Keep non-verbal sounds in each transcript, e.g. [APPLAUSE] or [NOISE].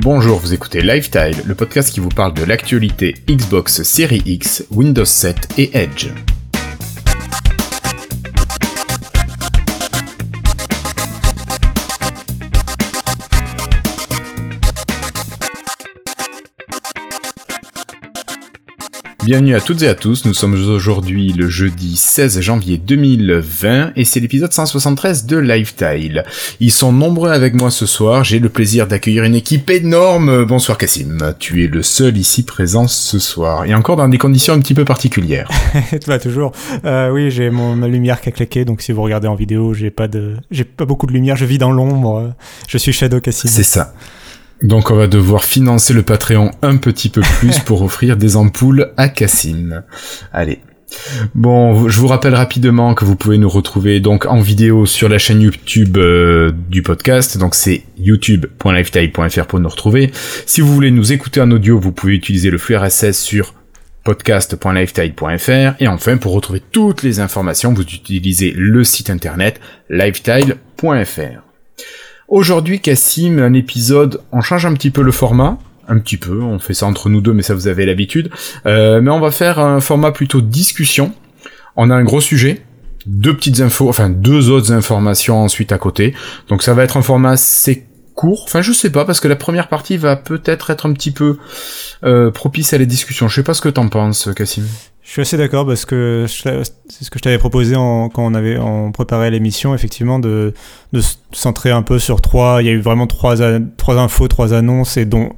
Bonjour, vous écoutez Lifetile, le podcast qui vous parle de l'actualité Xbox Series X, Windows 7 et Edge. Bienvenue à toutes et à tous, nous sommes aujourd'hui le jeudi 16 janvier 2020 et c'est l'épisode 173 de Lifetile. Ils sont nombreux avec moi ce soir, j'ai le plaisir d'accueillir une équipe énorme. Bonsoir Cassim, tu es le seul ici présent ce soir et encore dans des conditions un petit peu particulières. Toi [LAUGHS] toujours. Euh, oui, j'ai mon ma lumière qui a claqué donc si vous regardez en vidéo, j'ai pas de j'ai pas beaucoup de lumière, je vis dans l'ombre. Je suis Shadow Cassim. C'est ça. Donc on va devoir financer le Patreon un petit peu plus [LAUGHS] pour offrir des ampoules à Cassim. Allez. Bon, je vous rappelle rapidement que vous pouvez nous retrouver donc en vidéo sur la chaîne YouTube euh, du podcast. Donc c'est youtube.lifetime.fr pour nous retrouver. Si vous voulez nous écouter en audio, vous pouvez utiliser le flux RSS sur podcast.lifetile.fr et enfin pour retrouver toutes les informations, vous utilisez le site internet lifetile.fr. Aujourd'hui, Cassim, un épisode, on change un petit peu le format, un petit peu, on fait ça entre nous deux, mais ça vous avez l'habitude. Euh, mais on va faire un format plutôt discussion. On a un gros sujet, deux petites infos, enfin deux autres informations ensuite à côté. Donc ça va être un format assez court. Enfin, je sais pas parce que la première partie va peut-être être un petit peu euh, propice à la discussion. Je sais pas ce que t'en penses, Cassim. Je suis assez d'accord parce que c'est ce que je t'avais proposé en, quand on avait on préparait l'émission, effectivement, de, de se centrer un peu sur trois. Il y a eu vraiment trois, trois infos, trois annonces, et dont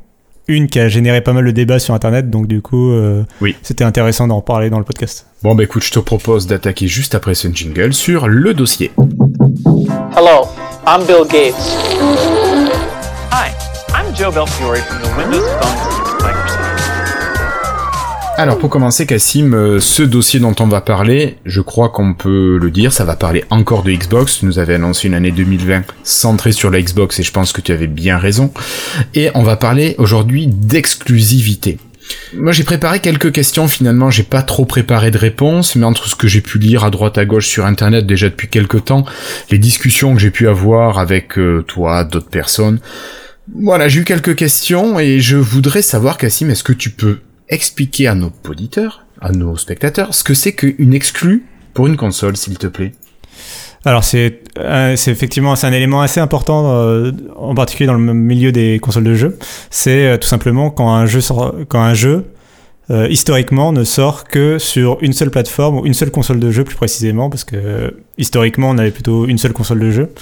une qui a généré pas mal de débats sur Internet. Donc du coup, euh, oui. c'était intéressant d'en parler dans le podcast. Bon, bah écoute, je te propose d'attaquer juste après ce jingle sur le dossier. Hello, I'm Bill Gates. Hi, I'm Joe Belfiore from the Windows Phone. Alors pour commencer Cassim, euh, ce dossier dont on va parler, je crois qu'on peut le dire, ça va parler encore de Xbox. Tu nous avais annoncé une année 2020 centrée sur la Xbox et je pense que tu avais bien raison. Et on va parler aujourd'hui d'exclusivité. Moi j'ai préparé quelques questions, finalement j'ai pas trop préparé de réponses, mais entre ce que j'ai pu lire à droite à gauche sur internet déjà depuis quelques temps, les discussions que j'ai pu avoir avec euh, toi, d'autres personnes, voilà j'ai eu quelques questions et je voudrais savoir Cassim, est-ce que tu peux expliquer à nos auditeurs, à nos spectateurs, ce que c'est qu'une exclue pour une console, s'il te plaît? Alors c'est euh, c'est effectivement c'est un élément assez important euh, en particulier dans le milieu des consoles de jeux. C'est euh, tout simplement quand un jeu sort, quand un jeu euh, historiquement ne sort que sur une seule plateforme ou une seule console de jeu plus précisément parce que historiquement on avait plutôt une seule console de jeu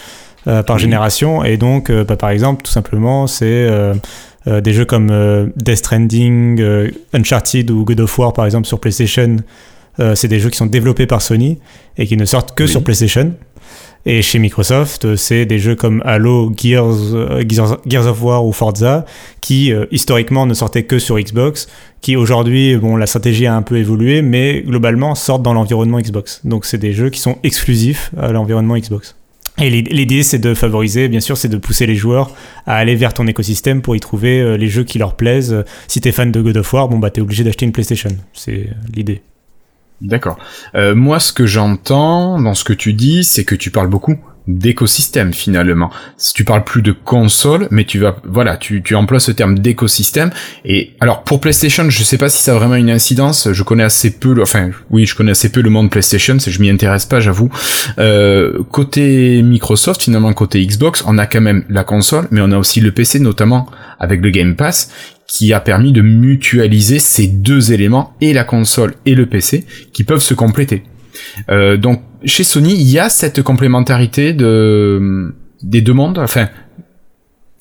par génération et donc bah, par exemple tout simplement c'est euh, des jeux comme euh, Death Stranding, euh, Uncharted ou God of War par exemple sur PlayStation, euh, c'est des jeux qui sont développés par Sony et qui ne sortent que Oui. sur PlayStation. Et chez Microsoft, euh, c'est des jeux comme Halo, Gears, euh, of War ou Forza qui euh, historiquement ne sortaient que sur Xbox, qui aujourd'hui, bon, la stratégie a un peu évolué, mais globalement sortent dans l'environnement Xbox. Donc c'est des jeux qui sont exclusifs à l'environnement Xbox. Et l'id- l'idée, c'est de favoriser, bien sûr, c'est de pousser les joueurs à aller vers ton écosystème pour y trouver les jeux qui leur plaisent. Si t'es fan de God of War, bon bah t'es obligé d'acheter une PlayStation. C'est l'idée. D'accord. Euh, moi, ce que j'entends dans ce que tu dis, c'est que tu parles beaucoup d'écosystème finalement. Tu parles plus de console, mais tu vas, voilà, tu, tu emploies ce terme d'écosystème. Et alors pour PlayStation, je sais pas si ça a vraiment une incidence. Je connais assez peu, le, enfin oui, je connais assez peu le monde PlayStation. Je m'y intéresse pas, j'avoue. Euh, côté Microsoft, finalement côté Xbox, on a quand même la console, mais on a aussi le PC, notamment avec le Game Pass, qui a permis de mutualiser ces deux éléments, et la console et le PC, qui peuvent se compléter. Euh, donc chez Sony, il y a cette complémentarité de des deux mondes, enfin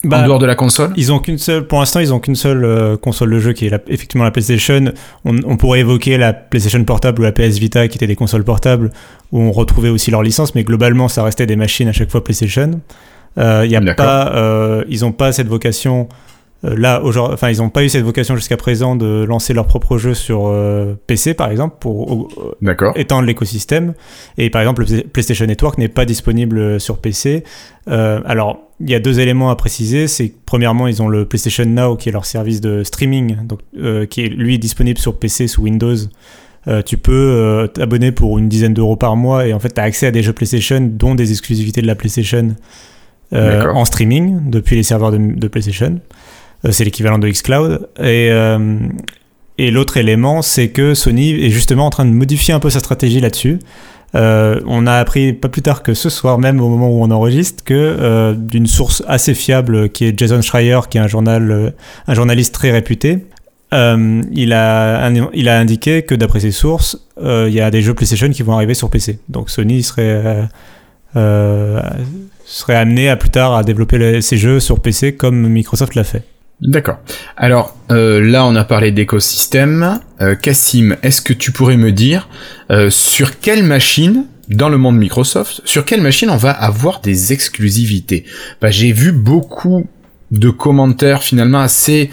Bah, en dehors de la console. Ils ont qu'une seule, pour l'instant, ils ont qu'une seule euh, console de jeu qui est la- effectivement la PlayStation. On, on pourrait évoquer la PlayStation portable ou la PS Vita qui étaient des consoles portables où on retrouvait aussi leur licence, mais globalement, ça restait des machines à chaque fois PlayStation. Euh, y a pas, euh, ils ont pas cette vocation. Euh, là, aujourd'hui, enfin, ils n'ont pas eu cette vocation jusqu'à présent de lancer leur propre jeu sur euh, PC, par exemple, pour euh, étendre l'écosystème. Et par exemple, le PlayStation Network n'est pas disponible sur PC. Euh, alors, il y a deux éléments à préciser. C'est premièrement, ils ont le PlayStation Now, qui est leur service de streaming, donc, euh, qui est lui disponible sur PC sous Windows. Euh, tu peux euh, t'abonner pour une dizaine d'euros par mois et en fait, tu as accès à des jeux PlayStation, dont des exclusivités de la PlayStation euh, en streaming depuis les serveurs de, de PlayStation. Euh, c'est l'équivalent de xCloud. Et, euh, et l'autre élément, c'est que Sony est justement en train de modifier un peu sa stratégie là-dessus. Euh, on a appris pas plus tard que ce soir même au moment où on enregistre que d'une source assez fiable qui est Jason Schreier qui est un journal un journaliste très réputé il, a, il a indiqué que d'après ses sources il y a des jeux PlayStation qui vont arriver sur PC donc Sony serait serait amené à plus tard à développer les, ces jeux sur PC comme Microsoft l'a fait D'accord. Alors euh, là, on a parlé d'écosystème. Euh, Cassim, est-ce que tu pourrais me dire euh, sur quelle machine dans le monde Microsoft, sur quelle machine on va avoir des exclusivités? Bah, J'ai vu beaucoup de commentaires finalement assez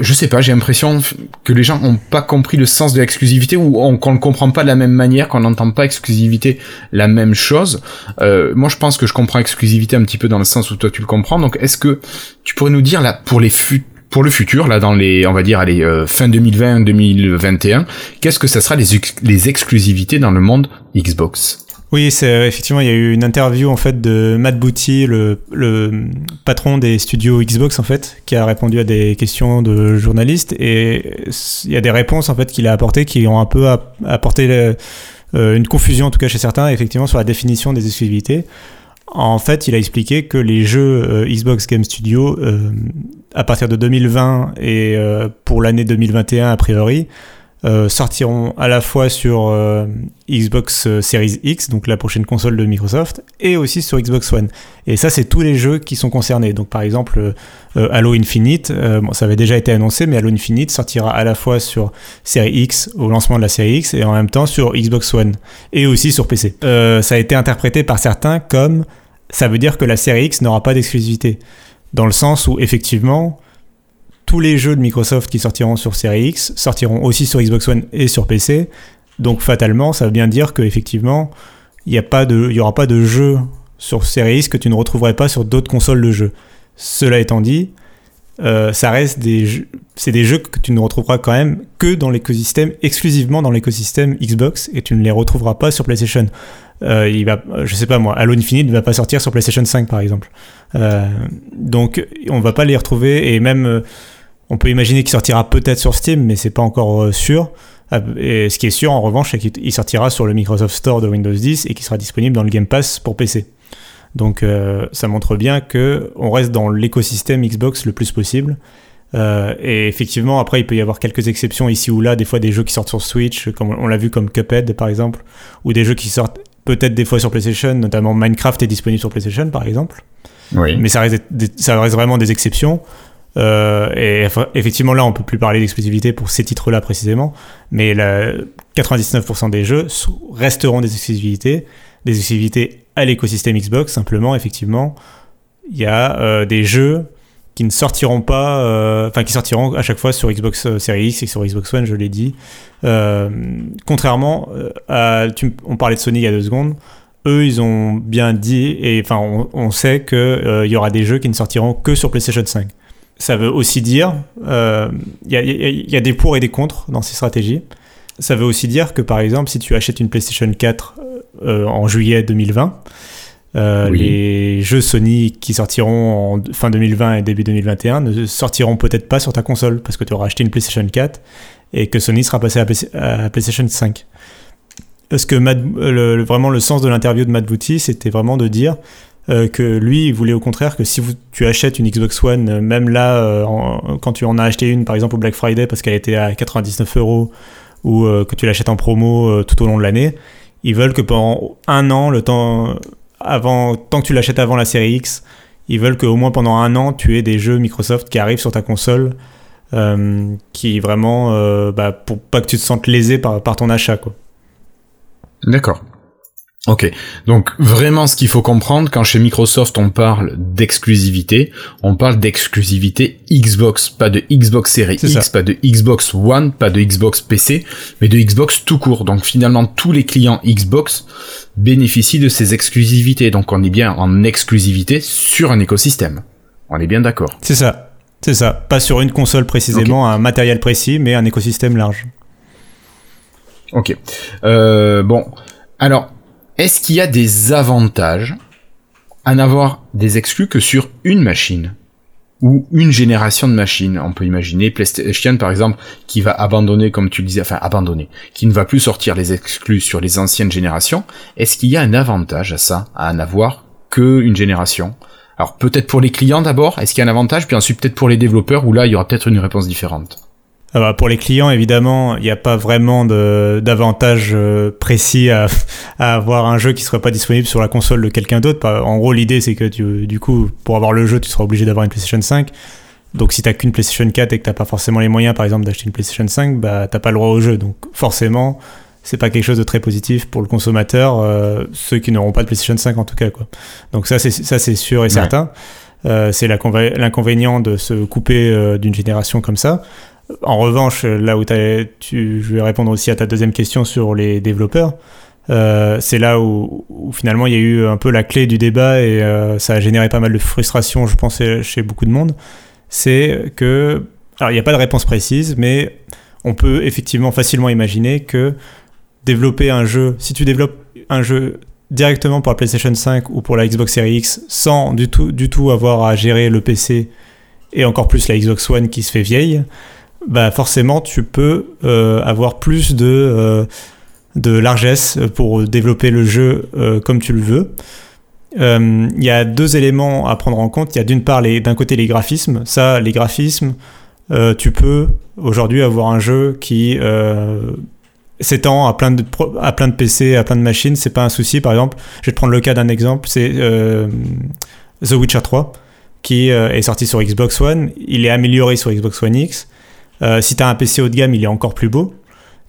je sais pas, j'ai l'impression que les gens ont pas compris le sens de l'exclusivité ou qu'on ne comprend pas de la même manière, qu'on n'entend pas exclusivité la même chose. Euh, moi, je pense que je comprends exclusivité un petit peu dans le sens où toi tu le comprends. Donc, est-ce que tu pourrais nous dire là pour les fut pour le futur, là dans les, on va dire, allez, euh, fin 2020-2021, qu'est-ce que ça sera les exclusivités dans le monde Xbox? Oui, c'est euh, effectivement, il y a eu une interview en fait de Matt Booty, le, patron des studios Xbox en fait, qui a répondu à des questions de journalistes et il y a des réponses en fait qu'il a apportées qui ont un peu apporté euh, une confusion en tout cas chez certains effectivement sur la définition des exclusivités. En fait, il a expliqué que les jeux euh, Xbox Game Studio à partir de 2020 et pour l'année 2021 a priori euh, sortiront à la fois sur euh, Xbox euh, Series X, donc la prochaine console de Microsoft, et aussi sur Xbox One. Et ça, c'est tous les jeux qui sont concernés. Donc par exemple, Halo Infinite, bon, ça avait déjà été annoncé, mais Halo Infinite sortira à la fois sur Series X au lancement de la Série X et en même temps sur Xbox One et aussi sur PC. ça a été interprété par certains comme ça veut dire que la Série X n'aura pas d'exclusivité. Dans le sens où effectivement, tous les jeux de Microsoft qui sortiront sur Series X sortiront aussi sur Xbox One et sur PC. Donc fatalement, ça veut bien dire qu'effectivement, il n'y aura pas de jeu sur Series X que tu ne retrouverais pas sur d'autres consoles de jeux. Cela étant dit, euh, ça reste des jeux, c'est des jeux que tu ne retrouveras quand même que dans l'écosystème, exclusivement dans l'écosystème Xbox, et tu ne les retrouveras pas sur PlayStation. Euh, il va, je sais pas moi, Halo Infinite ne va pas sortir sur PlayStation 5 par exemple. Euh, donc on va pas les retrouver, et même on peut imaginer qu'il sortira peut-être sur Steam, mais c'est pas encore euh, sûr. Ah, et ce qui est sûr en revanche, c'est qu'il sortira sur le Microsoft Store de Windows 10 et qu'il sera disponible dans le Game Pass pour PC. Donc euh, ça montre bien que on reste dans l'écosystème Xbox le plus possible. Euh, et effectivement, après, il peut y avoir quelques exceptions ici ou là, des fois des jeux qui sortent sur Switch, comme on l'a vu comme Cuphead par exemple, ou des jeux qui sortent peut-être des fois sur PlayStation, notamment Minecraft est disponible sur PlayStation par exemple. Oui. Mais ça reste, ça reste vraiment des exceptions. Euh, et effectivement, là, on peut plus parler d'exclusivité pour ces titres-là précisément, mais la, 99% des jeux resteront des exclusivités, des exclusivités à l'écosystème Xbox. Simplement, effectivement, il y a euh, des jeux qui ne sortiront pas, euh, enfin qui sortiront à chaque fois sur Xbox Series X et sur Xbox One, je l'ai dit. contrairement à, on parlait de Sony il y a deux secondes eux, ils ont bien dit, et enfin, on, sait qu'il il y aura des jeux qui ne sortiront que sur PlayStation 5 ça veut aussi dire, il euh, y, a, y, a, des pour et des contre dans ces stratégies. Ça veut aussi dire que par exemple, si tu achètes une PlayStation 4 euh, en juillet 2020, euh, les jeux Sony qui sortiront en fin 2020 et début 2021 ne sortiront peut-être pas sur ta console parce que tu auras acheté une PlayStation 4 et que Sony sera passé à, PlayStation 5. Parce que le, vraiment le sens de l'interview de Matt Booty, c'était vraiment de dire euh, que lui, il voulait au contraire que si tu achètes une Xbox One, euh, même là, euh, quand tu en as acheté une, par exemple au Black Friday, parce qu'elle était à 99 euros, ou que tu l'achètes en promo tout au long de l'année, ils veulent que pendant un an, le temps avant, tant que tu l'achètes avant la série X, ils veulent qu'au moins pendant un an, tu aies des jeux Microsoft qui arrivent sur ta console, qui vraiment, bah, pour pas que tu te sentes lésé par, par ton achat, quoi. D'accord. Ok, donc vraiment ce qu'il faut comprendre quand chez Microsoft on parle d'exclusivité, on parle d'exclusivité Xbox, pas de Xbox Series X, pas de Xbox One, pas de Xbox PC, mais de Xbox tout court. Donc finalement tous les clients Xbox bénéficient de ces exclusivités, donc on est bien en exclusivité sur un écosystème. On est bien d'accord. C'est ça, c'est ça. Pas sur une console précisément, un matériel précis, mais un écosystème large. Ok. Euh, bon, alors est-ce qu'il y a des avantages à n'avoir des exclus que sur une machine ou une génération de machines? On peut imaginer PlayStation par exemple qui va abandonner, comme tu le disais, enfin abandonner, qui ne va plus sortir les exclus sur les anciennes générations. Est-ce qu'il y a un avantage à ça, à n'avoir que une génération? Alors peut-être pour les clients d'abord, est-ce qu'il y a un avantage, puis ensuite peut-être pour les développeurs où là il y aura peut-être une réponse différente. Alors, pour les clients, évidemment, il n'y a pas vraiment d'avantage euh, précis à, [LAUGHS] à, avoir un jeu qui ne serait pas disponible sur la console de quelqu'un d'autre. En gros, l'idée, c'est que tu, du coup, pour avoir le jeu, tu seras obligé d'avoir une PlayStation 5. Donc, si tu n'as qu'une PlayStation 4 et que tu n'as pas forcément les moyens, par exemple, d'acheter une PlayStation 5, bah, tu n'as pas le droit au jeu. Donc, forcément, c'est pas quelque chose de très positif pour le consommateur, euh, ceux qui n'auront pas de PlayStation 5 en tout cas. Quoi. Donc, ça, c'est sûr et certain. Euh, c'est l'inconvénient de se couper d'une génération comme ça. En revanche, là où tu, je vais répondre aussi à ta deuxième question sur les développeurs. Euh, c'est là où, finalement il y a eu un peu la clé du débat et euh, ça a généré pas mal de frustration, je pense, chez beaucoup de monde. C'est que, alors il n'y a pas de réponse précise, mais on peut effectivement facilement imaginer que développer un jeu, si tu développes un jeu directement pour la PlayStation 5 ou pour la Xbox Series X sans du tout, du tout avoir à gérer le PC et encore plus la Xbox One qui se fait vieille, bah forcément tu peux euh, avoir plus de, euh, de largesse pour développer le jeu euh, comme tu le veux. Il y a deux éléments à prendre en compte. Il y a d'une part d'un côté les graphismes. Ça, les graphismes, tu peux aujourd'hui avoir un jeu qui s'étend à plein de à plein de PC, à plein de machines. C'est pas un souci. Par exemple, je vais te prendre le cas d'un exemple. C'est The Witcher 3 qui est sorti sur Xbox One. Il est amélioré sur Xbox One X. Euh, si tu as un PC haut de gamme, il est encore plus beau.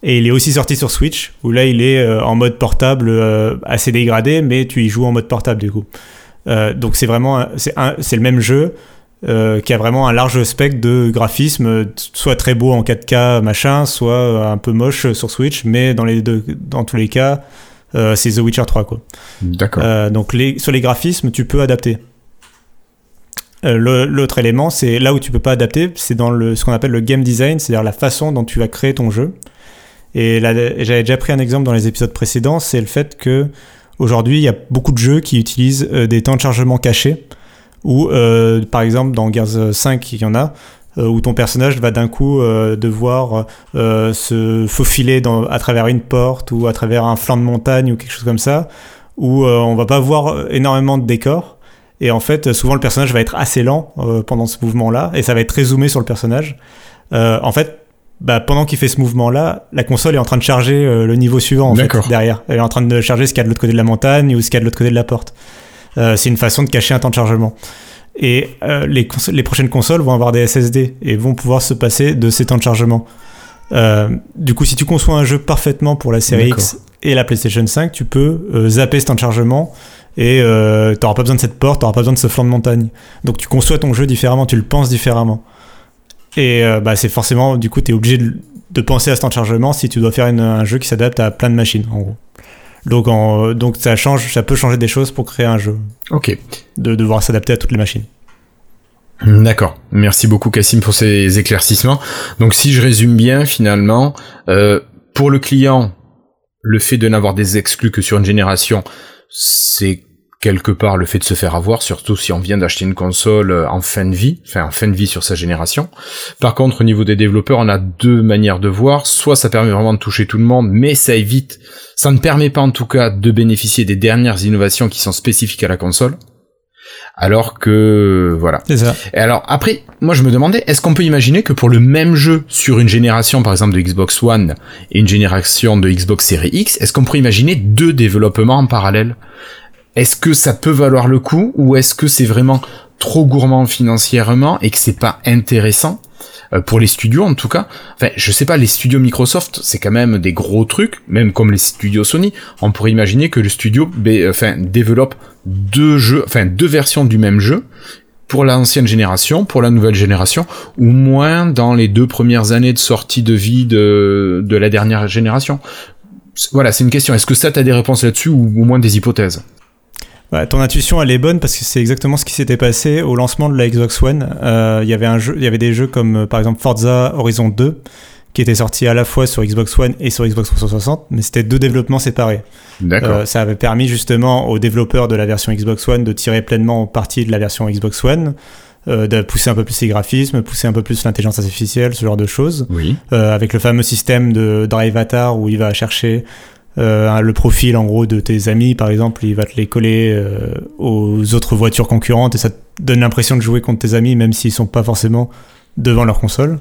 Et il est aussi sorti sur Switch, où là il est euh, en mode portable euh, assez dégradé, mais tu y joues en mode portable du coup. donc c'est vraiment c'est le même jeu qui a vraiment un large spectre de graphisme, soit très beau en 4K machin, soit un peu moche sur Switch, mais dans les deux dans tous les cas c'est The Witcher 3 quoi. D'accord. donc les, sur les graphismes tu peux adapter. Euh, l'autre élément, c'est là où tu peux pas adapter, c'est dans le, ce qu'on appelle le game design, c'est-à-dire la façon dont tu vas créer ton jeu. Et j'avais déjà pris un exemple dans les épisodes précédents, c'est le fait que aujourd'hui il y a beaucoup de jeux qui utilisent euh, des temps de chargement cachés, ou euh, par exemple dans Gears 5 il y en a, où ton personnage va d'un coup devoir se faufiler à travers une porte ou à travers un flanc de montagne ou quelque chose comme ça, où on va pas voir énormément de décors et en fait, souvent le personnage va être assez lent euh, pendant ce mouvement-là, et ça va être très zoomé sur le personnage. Euh, en fait, bah, pendant qu'il fait ce mouvement-là, la console est en train de charger euh, le niveau suivant en fait, derrière. Elle est en train de charger ce qu'il y a de l'autre côté de la montagne ou ce qu'il y a de l'autre côté de la porte. c'est une façon de cacher un temps de chargement. Et les, les, prochaines consoles vont avoir des SSD et vont pouvoir se passer de ces temps de chargement. du coup, si tu conçois un jeu parfaitement pour la série X et la PlayStation 5, tu peux zapper ce temps de chargement et euh, t'auras pas besoin de cette porte, t'auras pas besoin de ce flanc de montagne. Donc tu conçois ton jeu différemment, tu le penses différemment. Et euh, bah, c'est forcément, du coup, tu es obligé de, penser à ce temps de chargement si tu dois faire un jeu qui s'adapte à plein de machines, en gros. Donc, en, donc ça change, ça peut changer des choses pour créer un jeu. Ok. De devoir s'adapter à toutes les machines. D'accord. Merci beaucoup Cassim pour ces éclaircissements. Donc si je résume bien, finalement, euh, pour le client, le fait de n'avoir des exclus que sur une génération, c'est quelque part le fait de se faire avoir, surtout si on vient d'acheter une console euh, en fin de vie, enfin en fin de vie sur sa génération. Par contre, au niveau des développeurs, on a deux manières de voir. Soit ça permet vraiment de toucher tout le monde, mais ça évite, ça ne permet pas en tout cas de bénéficier des dernières innovations qui sont spécifiques à la console. Alors que voilà. C'est ça. Et alors après, moi je me demandais, est-ce qu'on peut imaginer que pour le même jeu sur une génération, par exemple de Xbox One et une génération de Xbox Series X, est-ce qu'on pourrait imaginer deux développements en parallèle? Est-ce que ça peut valoir le coup ou est-ce que c'est vraiment trop gourmand financièrement et que c'est pas intéressant euh, pour les studios en tout cas? Enfin, je sais pas, les studios Microsoft, c'est quand même des gros trucs, même comme les studios Sony. On pourrait imaginer que le studio, enfin, développe deux jeux, enfin deux versions du même jeu pour l'ancienne génération, pour la nouvelle génération, ou moins dans les deux premières années de sortie de vie de, de la dernière génération. Voilà, c'est une question. Est-ce que ça, t'as des réponses là-dessus ou au moins des hypothèses? Ton intuition, elle est bonne parce que c'est exactement ce qui s'était passé au lancement de la Xbox One. Euh, il y avait un jeu, il y avait des jeux comme euh, par exemple Forza Horizon 2 qui étaient sortis à la fois sur Xbox One et sur Xbox 360, mais c'était deux développements séparés. D'accord. Euh, ça avait permis justement aux développeurs de la version Xbox One de tirer pleinement parti de la version Xbox One. euh, de pousser un peu plus les graphismes, pousser un peu plus l'intelligence artificielle, ce genre de choses. Oui. Euh, avec le fameux système de Drive Avatar où il va chercher euh, le profil en gros de tes amis par exemple, il va te les coller euh, aux autres voitures concurrentes et ça te donne l'impression de jouer contre tes amis même s'ils sont pas forcément devant leur console.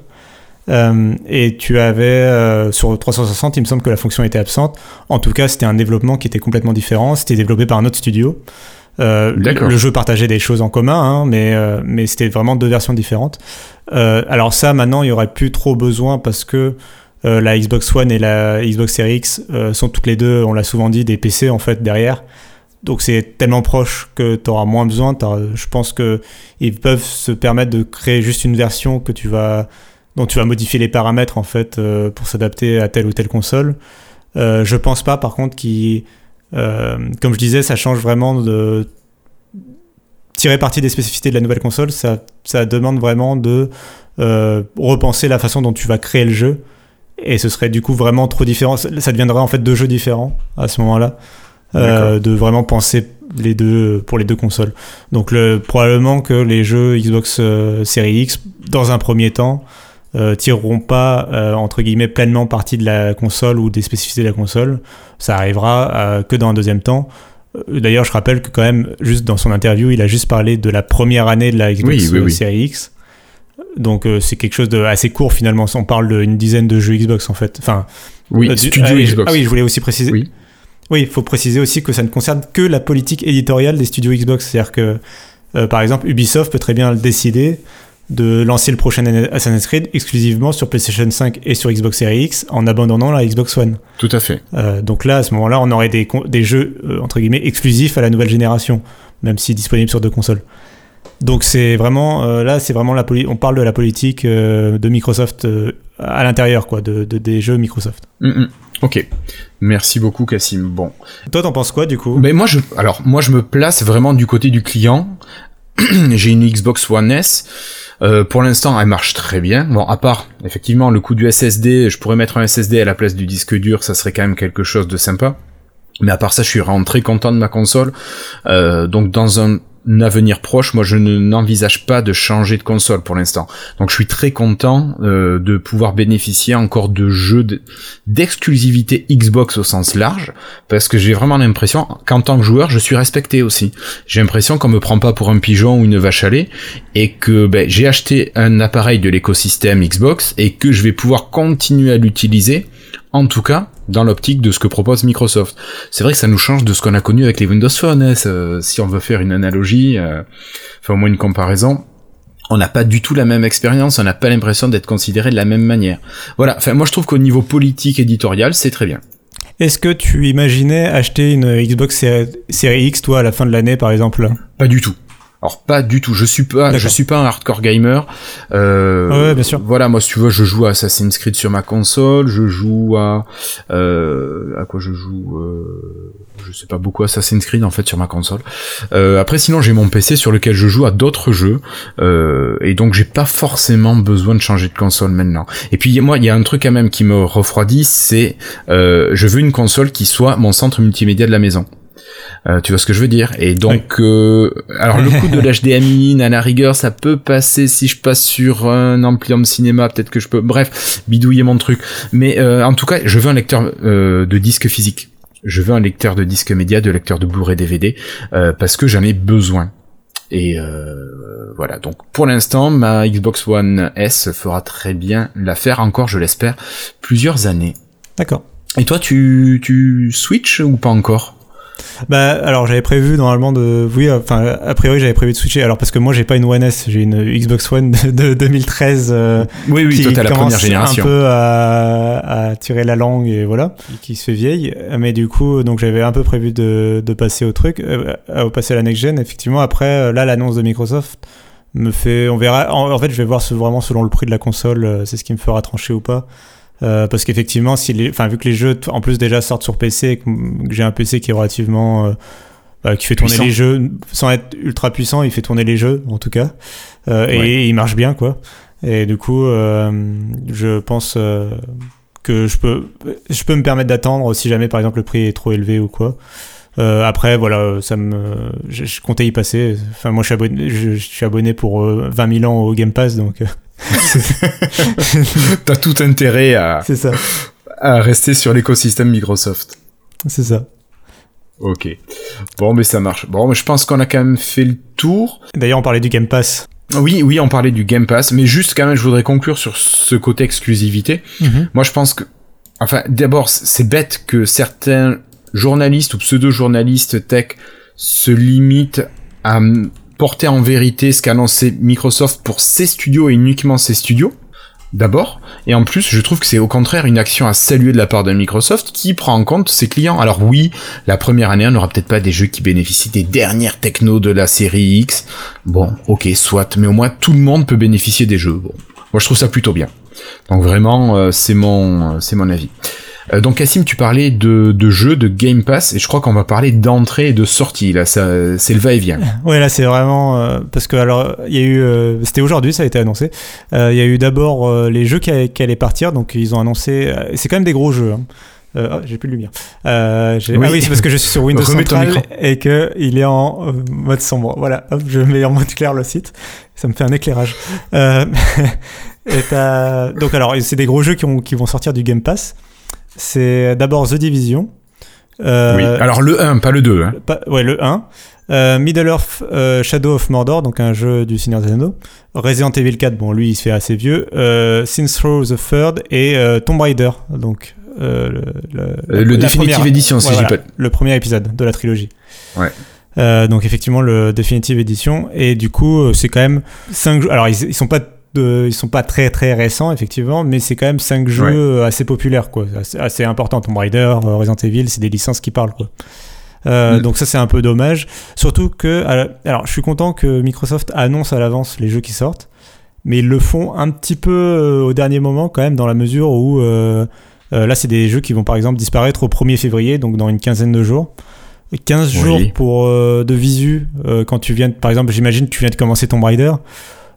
Euh, et tu avais sur 360, il me semble que la fonction était absente. En tout cas, c'était un développement qui était complètement différent. C'était développé par un autre studio. Euh, le, jeu partageait des choses en commun, hein, mais, euh, mais c'était vraiment deux versions différentes. Euh, alors ça, maintenant, il y aurait plus trop besoin parce que euh, la Xbox One et la Xbox Series X euh, sont toutes les deux, on l'a souvent dit, des PC en fait derrière. Donc c'est tellement proche que tu auras moins besoin. Je pense que ils peuvent se permettre de créer juste une version que tu vas, dont tu vas modifier les paramètres en fait euh, pour s'adapter à telle ou telle console. Je pense pas par contre qu'ils, comme je disais, ça change vraiment de tirer parti des spécificités de la nouvelle console. Ça, ça demande vraiment de repenser la façon dont tu vas créer le jeu. Et ce serait du coup vraiment trop différent. Ça deviendrait en fait deux jeux différents à ce moment-là. Euh, de vraiment penser les deux pour les deux consoles. Donc le, probablement que les jeux Xbox euh, Series X, dans un premier temps, euh, tireront pas euh, entre guillemets pleinement partie de la console ou des spécificités de la console. Ça arrivera euh, que dans un deuxième temps. Euh, D'ailleurs, je rappelle que quand même, juste dans son interview, il a juste parlé de la première année de la Xbox Oui, oui, oui. Series X. Donc euh, c'est quelque chose de assez court finalement. On parle d'une dizaine de jeux Xbox en fait. Enfin, Oui, euh, Studio ah, oui, Xbox. Ah oui, je voulais aussi préciser. Oui. Oui, il faut préciser aussi que ça ne concerne que la politique éditoriale des studios Xbox. C'est-à-dire que, euh, par exemple, Ubisoft peut très bien décider de lancer le prochain Assassin's Creed exclusivement sur PlayStation 5 et sur Xbox Series X en abandonnant la Xbox One. Tout à fait. Euh, donc là, à ce moment-là, on aurait des, des jeux, entre guillemets, exclusifs à la nouvelle génération, même si disponibles sur deux consoles. Donc c'est vraiment, euh, là, c'est vraiment la poli- on parle de la politique euh, de Microsoft euh, à l'intérieur, quoi, de, de- des jeux Microsoft. Mm, mm. Ok. Merci beaucoup, Cassim. Bon. Toi, t'en penses quoi, du coup? Mais moi, je, alors, moi, je me place vraiment du côté du client. [CLEARS THROAT] J'ai une Xbox One S. Euh, pour l'instant, elle marche très bien. Bon, à part, effectivement, le coup du SSD, je pourrais mettre un SSD à la place du disque dur, ça serait quand même quelque chose de sympa. Mais à part ça, je suis vraiment très content de ma console. Euh, donc, dans un avenir proche, moi, je ne- n'envisage pas de changer de console pour l'instant. Donc, je suis très content euh, de pouvoir bénéficier encore de jeux de- d'exclusivité Xbox au sens large, parce que j'ai vraiment l'impression qu'en tant que joueur, je suis respecté aussi. J'ai l'impression qu'on me prend pas pour un pigeon ou une vache à lait, et que ben, j'ai acheté un appareil de l'écosystème Xbox et que je vais pouvoir continuer à l'utiliser, en tout cas dans l'optique de ce que propose Microsoft. C'est vrai que ça nous change de ce qu'on a connu avec les Windows Phone, hein, ça- si on veut faire une analogie, euh, enfin au moins une comparaison. On n'a pas du tout la même expérience, on n'a pas l'impression d'être considéré de la même manière. Voilà, enfin moi je trouve qu'au niveau politique éditorial, c'est très bien. Est-ce que tu imaginais acheter une Xbox Série X, toi, à la fin de l'année, par exemple? Pas du tout. Alors pas du tout. Je suis pas, je suis pas un hardcore gamer. Euh, ouais, bien sûr. Voilà, moi si tu veux, je joue à Assassin's Creed sur ma console. Je joue à euh, à quoi je joue. Euh, je sais pas beaucoup Assassin's Creed en fait sur ma console. Euh, après sinon j'ai mon PC sur lequel je joue à d'autres jeux euh, et donc j'ai pas forcément besoin de changer de console maintenant. Et puis moi il y a un truc quand même qui me refroidit, c'est euh, je veux une console qui soit mon centre multimédia de la maison. Euh, tu vois ce que je veux dire? Et donc, euh, alors le coup de [LAUGHS] l'HDMI à la rigueur, ça peut passer si je passe sur un ampli home cinéma, peut-être que je peux, bref, bidouiller mon truc. Mais euh, en tout cas, je veux un lecteur euh, de disque physique. Je veux un lecteur de disque média, de lecteur de Blu-ray DVD, euh, parce que j'en ai besoin. Et euh, voilà, donc pour l'instant, ma Xbox One S fera très bien l'affaire, encore, je l'espère, plusieurs années. D'accord. Et toi, tu, tu switches ou pas encore? Bah, alors j'avais prévu normalement de. Oui, enfin, a priori j'avais prévu de switcher. Alors, parce que moi j'ai pas une One S, j'ai une Xbox One de, de 2013. euh, Oui, oui, qui toi t'as la commence première génération. un peu à, à tirer la langue et voilà, qui, se fait vieille. Mais du coup, donc j'avais un peu prévu de, de passer au truc, euh, à passer à la next gen. Effectivement, après, euh, là, l'annonce de Microsoft me fait, on verra. En, en fait, je vais voir ce- vraiment selon le prix de la console, euh, c'est ce qui me fera trancher ou pas. Euh, parce qu'effectivement, si les, enfin, vu que les jeux, en plus déjà sortent sur PC, et que, que j'ai un PC qui est relativement, euh, bah, qui fait tourner Puissant. les jeux, sans être ultra puissant, il fait tourner les jeux en tout cas, Euh, Ouais. et il marche bien quoi. Et du coup, euh, je pense euh, que je peux, je peux me permettre d'attendre si jamais par exemple le prix est trop élevé ou quoi. Euh, après, voilà, ça me, je, je comptais y passer. Enfin, moi, je suis abonné, je, je suis abonné pour euh, 20 000 ans au Game Pass, donc euh, [LAUGHS] T'as tout intérêt à, c'est ça, à rester sur l'écosystème Microsoft. c'est ça. Ok. Bon, mais ça marche. Bon, mais je pense qu'on a quand même fait le tour. D'ailleurs, on parlait du Game Pass. Oui, oui, on parlait du Game Pass, mais juste quand même, je voudrais conclure sur ce côté exclusivité. Moi, je pense que, enfin, d'abord, c'est bête que certains journalistes ou pseudo-journalistes tech se limitent à porter en vérité ce qu'a annoncé Microsoft pour ses studios et uniquement ses studios. D'abord, et en plus, je trouve que c'est au contraire une action à saluer de la part de Microsoft qui prend en compte ses clients. Alors oui, la première année, on n'aura peut-être pas des jeux qui bénéficient des dernières technos de la série X. Bon, ok, soit, mais au moins tout le monde peut bénéficier des jeux. Bon, moi je trouve ça plutôt bien. Donc vraiment, euh, c'est mon, euh, c'est mon avis. Euh, donc Cassim, tu parlais de, de jeux, de Game Pass, et je crois qu'on va parler d'entrée et de sortie. Là, ça, c'est le va-et-vient. [LAUGHS] Ouais, là c'est vraiment euh, parce que alors il y a eu, euh, c'était aujourd'hui, ça a été annoncé. Euh, Il y a eu d'abord les jeux qui, allaient- qui allaient partir, donc ils ont annoncé. c'est quand même des gros jeux. Hein. Euh, oh, j'ai plus de lumière. Euh, j'ai- Oui. Ah oui, c'est parce que je suis sur [LAUGHS] Windows Central et que il est en mode sombre. Voilà, hop, je mets en mode clair le site. Ça me fait un éclairage. Euh, [LAUGHS] et donc alors, c'est des gros jeux qui, ont, qui vont sortir du Game Pass. C'est d'abord The Division. Euh, oui. Alors le 1, pas le 2. Hein. pas- ouais, le 1. Euh, Middle Earth euh, Shadow of Mordor, donc un jeu du Seigneur Anneaux. Resident Evil 4, bon, lui, il se fait assez vieux. Since Row the Third et Tomb Raider, donc le, Definitive première- Edition, si ouais, voilà, pas. le premier épisode de la trilogie. Ouais. Euh, donc effectivement le Definitive Edition et du coup c'est quand même 5 jeux. Alors ils, ils sont pas de- ils sont pas très très récents effectivement, mais c'est quand même 5 jeux Ouais. euh, assez populaires quoi, assez, assez importants. Tomb Raider, euh, Resident Evil, c'est des licences qui parlent quoi. Euh, Mm. Donc ça c'est un peu dommage, surtout que alors je suis content que Microsoft annonce à l'avance les jeux qui sortent, mais ils le font un petit peu euh, au dernier moment quand même dans la mesure où euh, là c'est des jeux qui vont par exemple disparaître au 1er février, donc dans une quinzaine de jours. 15 Oui. jours pour de visu quand tu viens de- par exemple j'imagine que tu viens de commencer Tomb Raider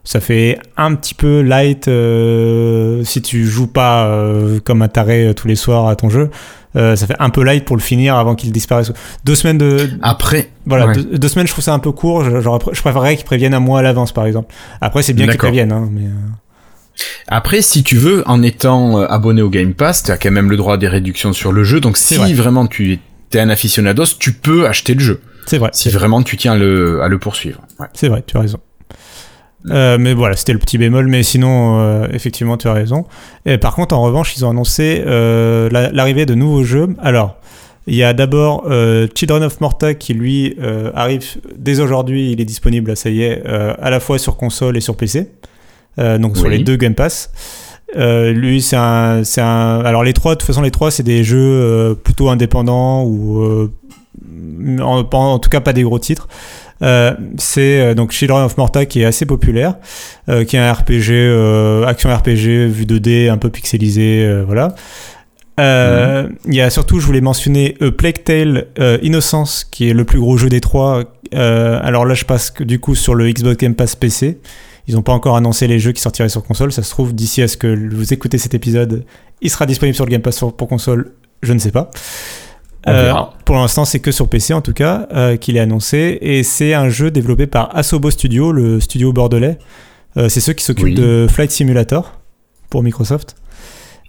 ça fait un petit peu light euh, si tu joues pas euh, comme un taré euh, tous les soirs à ton jeu Euh, ça fait un peu light pour le finir avant qu'il disparaisse deux semaines de Après, voilà ouais. deux, deux semaines je trouve ça un peu court je, préférerais qu'ils préviennent un mois à l'avance par exemple après c'est bien qu'ils préviennent hein, mais Après, si tu veux, en étant abonné au Game Pass, t'as quand même le droit à des réductions sur le jeu. Donc, si vrai. vraiment tu es un aficionados, tu peux acheter le jeu. c'est vrai Si vraiment tu tiens à le, à le poursuivre. Ouais. C'est vrai, tu as raison. Euh, mais voilà, c'était le petit bémol, mais sinon, euh, effectivement, tu as raison. Et par contre, en revanche, ils ont annoncé euh, la- l'arrivée de nouveaux jeux. Alors, il y a d'abord Children of Morta qui, lui, arrive dès aujourd'hui. Il est disponible, ça y est, à la fois sur console et sur PC. Donc, sur les deux Game Pass. Lui, c'est un, c'est un. Alors, les trois, de toute façon, les trois, c'est des jeux plutôt indépendants ou. en, en tout cas, pas des gros titres. Euh, c'est euh, donc Children of Morta qui est assez populaire, euh, qui est un RPG, action RPG, vue 2D, un peu pixelisé, voilà. Euh, Il y a surtout, je voulais mentionner Plague Tale euh, Innocence, qui est le plus gros jeu des trois. Alors là, je passe du coup sur le Xbox Game Pass PC. Ils n'ont pas encore annoncé les jeux qui sortiraient sur console. Ça se trouve, d'ici à ce que vous écoutez cet épisode, il sera disponible sur le Game Pass pour console. Je ne sais pas. Euh, pour l'instant, c'est que sur PC en tout cas euh, qu'il est annoncé. Et c'est un jeu développé par Asobo Studio, le studio bordelais. Euh, c'est ceux qui s'occupent Oui. de Flight Simulator pour Microsoft.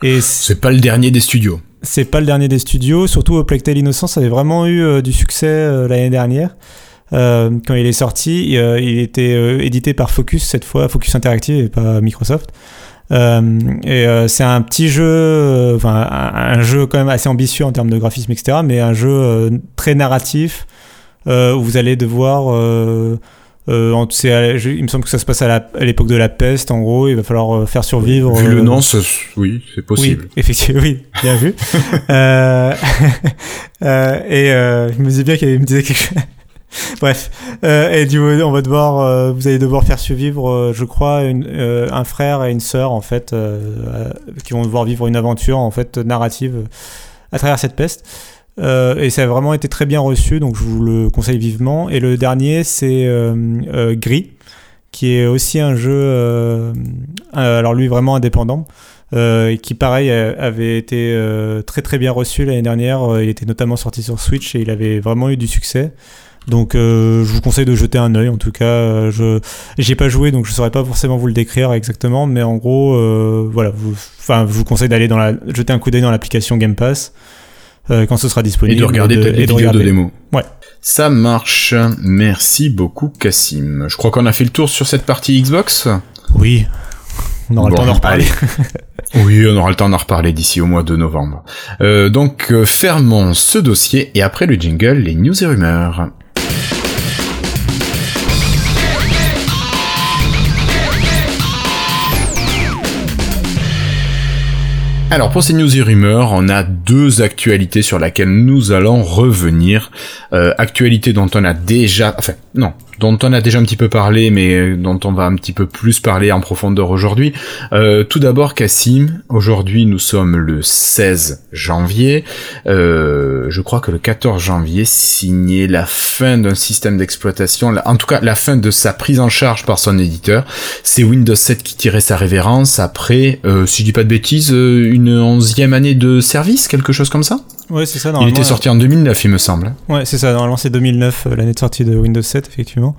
Et C'est pas le dernier des studios. c'est pas le dernier des studios. Surtout, A Plague Tale Innocence avait vraiment eu du succès l'année dernière. Quand il est sorti, il était édité par Focus cette fois, Focus Interactive et pas Microsoft. Euh, et euh, c'est un petit jeu, euh, enfin un, jeu quand même assez ambitieux en termes de graphisme, etc. Mais un jeu très narratif où vous allez devoir. Euh, il me semble que ça se passe à l'époque de la peste, en gros. Il va falloir faire survivre. Vu le nom, ça- oui, c'est possible. oui, effectivement, oui, bien vu. [LAUGHS] euh, [LAUGHS] euh, et je me disais bien qu'il me disait quelque chose. [LAUGHS] Bref, euh, et du on va devoir, vous allez devoir faire survivre, euh, je crois, euh, un frère et une sœur en fait, qui vont devoir vivre une aventure en fait narrative à travers cette peste. Et ça a vraiment été très bien reçu, donc je vous le conseille vivement. Et le dernier, c'est Gris, qui est aussi un jeu, alors lui vraiment indépendant, qui pareil avait été très très bien reçu l'année dernière. Il était notamment sorti sur Switch et il avait vraiment eu du succès. Donc euh, je vous conseille de jeter un œil. En tout cas, euh, je j'ai pas joué donc je saurais pas forcément vous le décrire exactement, mais en gros, euh, voilà, vous, enfin je vous conseille d'aller dans la jeter un coup d'œil dans l'application Game Pass euh, quand ce sera Et disponible de regarder peut-être les et de vidéos de démo. Ouais. Ça marche. Merci beaucoup, Cassim. Je crois qu'on a fait le tour sur cette partie Xbox. Oui, on aura Bon, le temps d'en reparler. Oui, on aura le temps d'en reparler d'ici au mois de novembre. Euh, donc, fermons ce dossier et après le jingle, les news et rumeurs. Alors pour ces news et rumeurs, on a deux actualités sur lesquelles nous allons revenir. Euh, actualité dont on a déjà, enfin non, dont on a déjà un petit peu parlé, mais euh, dont on va un petit peu plus parler en profondeur aujourd'hui. Euh, tout d'abord, Cassim, aujourd'hui nous sommes le 16 janvier. Euh, je crois que le 14 janvier signait la fin d'un système d'exploitation, en tout cas la fin de sa prise en charge par son éditeur. C'est Windows 7 qui tirait sa révérence après, euh, si je dis pas de bêtises, une onzième année de service, quelque chose comme ça? Ouais, c'est ça. Il était sorti en 2009, il me semble. Ouais, c'est ça. Normalement, c'est 2009, euh, l'année de sortie de Windows 7, effectivement.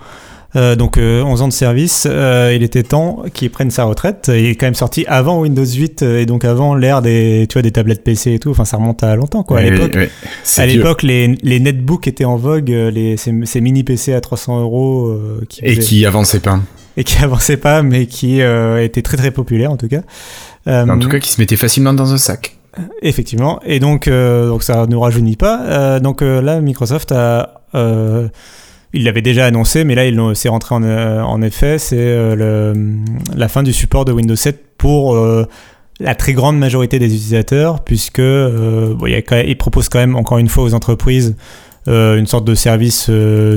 Euh, donc euh, 11 ans de service, euh, il était temps qu'il prenne sa retraite. Il est quand même sorti avant Windows 8 euh, et donc avant l'ère des, tu vois, des tablettes PC et tout. Enfin, ça remonte à longtemps, quoi. À l'époque, à l'époque, les, les netbooks étaient en vogue, euh, les, ces, ces mini PC à 300 euros euh, qui Et faisaient- qui avançait pas. et qui [LAUGHS] avançaient pas, mais qui euh, étaient très très populaires en tout cas. Euh, En tout cas, qui se mettait facilement dans un sac. Effectivement. Et donc, euh, donc ça ne rajeunit pas. Euh, donc euh, là, Microsoft a, il l'avait déjà annoncé, mais là, c'est rentré en, en effet. C'est la fin du support de Windows 7 pour la très grande majorité des utilisateurs, puisque bon, il, quand même- propose quand même encore une fois aux entreprises une sorte de service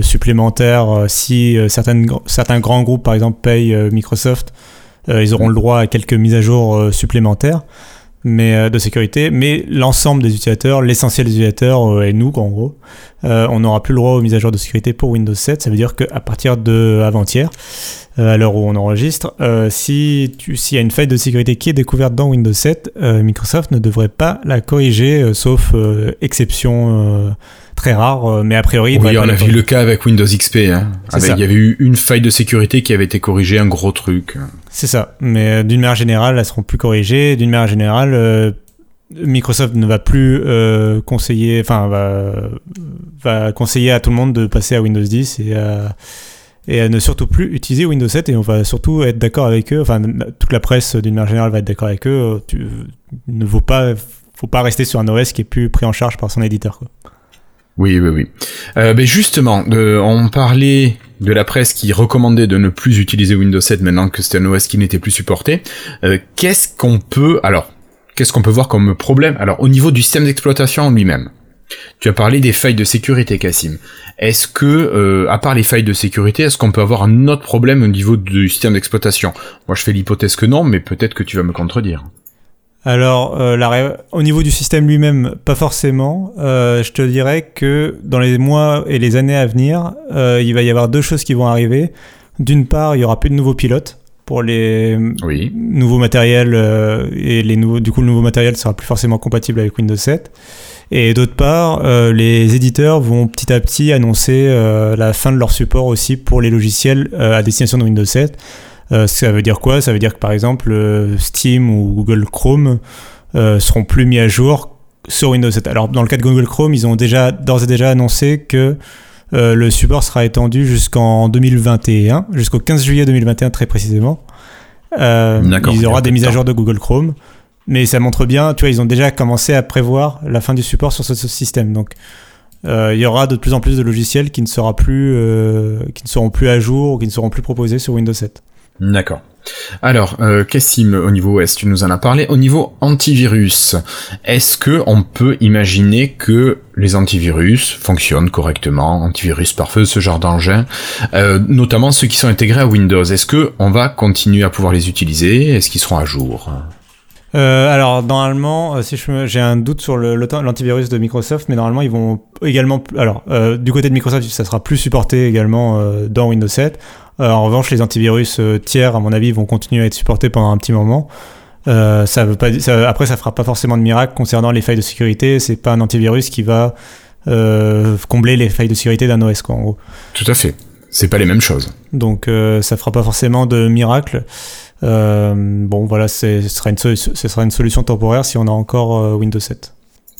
supplémentaire si certains grands groupes, par exemple, payent Microsoft. ils auront le droit à quelques mises à jour supplémentaires mais euh, de sécurité, mais l'ensemble des utilisateurs, l'essentiel des utilisateurs euh, et nous en gros, euh, on n'aura plus le droit aux mises à jour de sécurité pour Windows 7. Ça veut dire qu'à partir de avant-hier, à l'heure où on enregistre, si s'il y a une faille de sécurité qui est découverte dans Windows 7, euh, Microsoft ne devrait pas la corriger, sauf exception très rare, euh, mais a priori. Oui, on a vu le cas avec Windows XP. Hein. Avec- il y avait eu une faille de sécurité qui avait été corrigée, un gros truc. C'est ça. Mais euh, d'une manière générale, elles seront plus corrigées. D'une manière générale, euh, Microsoft ne va plus euh, conseiller, enfin, va, va conseiller à tout le monde de passer à Windows 10 et à, et à ne surtout plus utiliser Windows 7. Et on va surtout être d'accord avec eux. Enfin, toute la presse, d'une manière générale, va être d'accord avec eux. Tu, ne vaut pas, faut pas rester sur un OS qui est plus pris en charge par son éditeur. Quoi. Oui, oui, oui. Euh, ben justement, on parlait de la presse qui recommandait de ne plus utiliser Windows 7 maintenant que c'était un OS qui n'était plus supporté. Euh, qu'est-ce qu'on peut, alors, qu'est-ce qu'on peut voir comme problème? Alors, au niveau du système d'exploitation en lui-même, tu as parlé des failles de sécurité, Cassim. Est-ce que, euh, à part les failles de sécurité, est-ce qu'on peut avoir un autre problème au niveau du système d'exploitation? Moi, je fais l'hypothèse que non, mais peut-être que tu vas me contredire. Alors, euh, la au niveau du système lui-même, pas forcément. Euh, je te dirais que dans les mois et les années à venir, euh, il va y avoir deux choses qui vont arriver. D'une part, il y aura plus de nouveaux pilotes pour les Oui. nouveaux matériels euh, et les nouveaux, du coup, le nouveau matériel sera plus forcément compatible avec Windows 7. Et d'autre part, euh, les éditeurs vont petit à petit annoncer euh, la fin de leur support aussi pour les logiciels euh, à destination de Windows 7. Euh, ça veut dire quoi? Ça veut dire que par exemple euh, Steam ou Google Chrome euh, seront plus mis à jour sur Windows 7. Alors dans le cas de Google Chrome, ils ont déjà d'ores et déjà annoncé que le support sera étendu jusqu'en 2021, jusqu'au 15 juillet 2021 très précisément. Euh, il y aura des de mises à jour de Google Chrome, mais ça montre bien, tu vois, ils ont déjà commencé à prévoir la fin du support sur ce, ce système. Donc euh, il y aura de plus en plus de logiciels qui ne, sera plus, euh, qui ne seront plus à jour ou qui ne seront plus proposés sur Windows 7. D'accord. Alors, euh, au niveau OS, tu nous en as parlé? Au niveau antivirus, est-ce que on peut imaginer que les antivirus fonctionnent correctement, antivirus par feu, ce genre d'engin, euh, notamment ceux qui sont intégrés à Windows Est-ce que on va continuer à pouvoir les utiliser? Est-ce qu'ils seront à jour? Euh, alors normalement, euh, si j'ai un doute sur l'antivirus de Microsoft, mais normalement ils vont également. Alors euh, du côté de Microsoft, ça sera plus supporté également dans Windows 7. Euh, en revanche, les antivirus euh, tiers, à mon avis, vont continuer à être supportés pendant un petit moment. Euh, ça veut pas, ça, après, ça fera pas forcément de miracle concernant les failles de sécurité. C'est pas un antivirus qui va euh, combler les failles de sécurité d'un OS, quoi, en gros. Tout à fait. C'est pas les mêmes choses. Donc, euh, ça fera pas forcément de miracle. Euh, bon, voilà, c'est- ce sera, une so- ce sera une solution temporaire si on a encore Windows 7.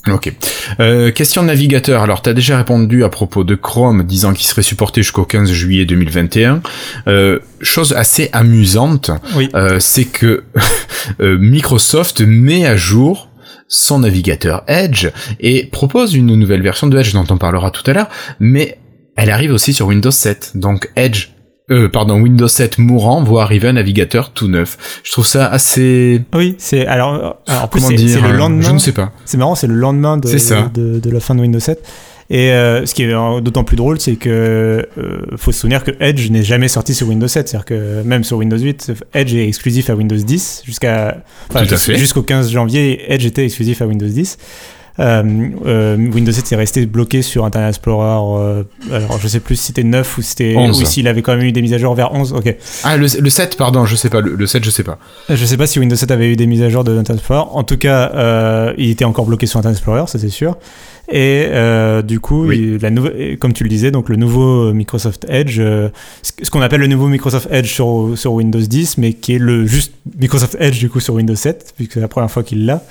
Ok. Euh, question de navigateur. Alors, tu as déjà répondu à propos de Chrome, disant qu'il serait supporté jusqu'au 15 juillet 2021. Euh, chose assez amusante, Oui. euh, c'est que [LAUGHS] euh, Microsoft met à jour son navigateur Edge et propose une nouvelle version de Edge dont on parlera tout à l'heure, mais elle arrive aussi sur Windows 7. Donc Edge, euh, pardon, Windows 7 mourant voit arriver un navigateur tout neuf. Je trouve ça assez... Oui, c'est alors, euh, en plus c'est le euh, lendemain. Je ne sais pas. C'est marrant, c'est le lendemain de, ça. de, de la fin de Windows 7. Et euh, ce qui est euh, d'autant plus drôle, c'est que euh, faut se souvenir que Edge n'est jamais sorti sur Windows 7. C'est-à-dire que même sur Windows 8, Edge est exclusif à Windows 10 jusqu'à enfin, Tout à jus- fait. jusqu'au 15 janvier. Edge était exclusif à Windows 10. Euh, euh, Windows 7 est resté bloqué sur Internet Explorer. euh, alors je sais plus si c'était 9 ou c'était 11. ou s'il avait quand même eu des mises à jour vers 11. Ok. Ah, le, le 7, pardon, je sais pas. Le, le 7, je sais pas. Je sais pas si Windows 7 avait eu des mises à jour de Internet Explorer. En tout cas, il était encore bloqué sur Internet Explorer, ça c'est sûr. Et euh, du coup, Oui. la comme tu le disais, donc le nouveau Microsoft Edge, euh, ce ce qu'on appelle le nouveau Microsoft Edge sur, sur Windows 10, mais qui est le juste Microsoft Edge du coup sur Windows 7, puisque c'est la première fois qu'il l'a.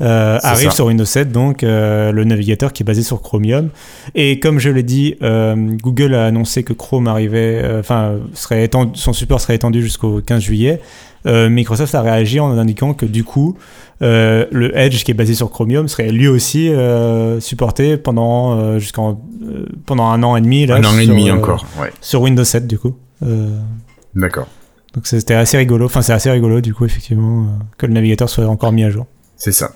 Euh, arrive ça. sur Windows 7, donc euh, le navigateur qui est basé sur Chromium. Et comme je l'ai dit, euh, Google a annoncé que Chrome arrivait, enfin, serait étendu- son support serait étendu jusqu'au 15 juillet. Microsoft a réagi en indiquant que du coup, le Edge qui est basé sur Chromium serait lui aussi supporté pendant jusqu'en pendant un an et demi là. un an et sur, demi encore. Ouais. sur Windows 7 du coup. D'accord. donc c'était assez rigolo. Enfin c'est assez rigolo du coup effectivement que le navigateur soit encore mis à jour. C'est ça.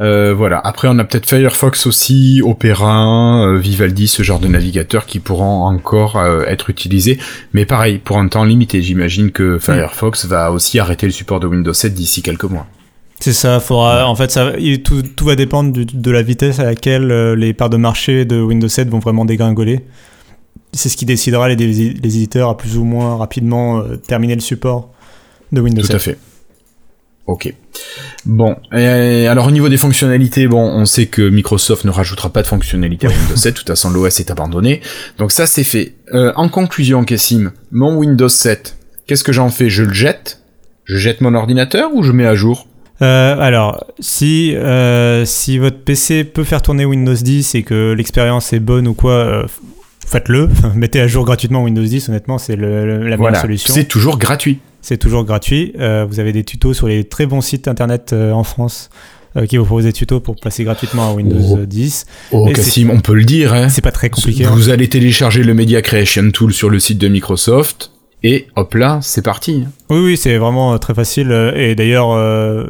Euh, voilà. Après, on a peut-être Firefox aussi, Opera, euh, Vivaldi, ce genre de navigateurs qui pourront encore euh, être utilisés. Mais pareil, pour un temps limité. J'imagine que Firefox va aussi arrêter le support de Windows 7 d'ici quelques mois. C'est ça, faudra, en fait, ça, tout, tout va dépendre du- de la vitesse à laquelle les parts de marché de Windows 7 vont vraiment dégringoler. C'est ce qui décidera les, les éditeurs à plus ou moins rapidement terminer le support de Windows Tout 7. à fait. Ok. Bon, et alors au niveau des fonctionnalités, bon, on sait que Microsoft ne rajoutera pas de fonctionnalités à Windows 7, de toute façon l'OS est abandonné, donc ça c'est fait. Euh, en conclusion, Cassim, mon Windows 7, qu'est-ce que j'en fais? Je le jette? Je jette mon ordinateur ou je mets à jour? Euh, alors, si, euh, si votre PC peut faire tourner Windows 10 et que l'expérience est bonne ou quoi, faites-le. [LAUGHS] Mettez à jour gratuitement Windows 10, honnêtement, c'est le- le- la meilleure Voilà, solution. c'est toujours gratuit. C'est toujours gratuit. Euh, vous avez des tutos sur les très bons sites internet euh, en France euh, qui vous proposent des tutos pour passer gratuitement à Windows Oh. euh, 10. Oh, Et Cassim, on peut le dire, hein. C'est pas très compliqué. hein. Vous allez télécharger le Media Creation Tool sur le site de Microsoft, et hop là, c'est parti. Oui, oui, c'est vraiment euh, très facile. Et d'ailleurs, euh,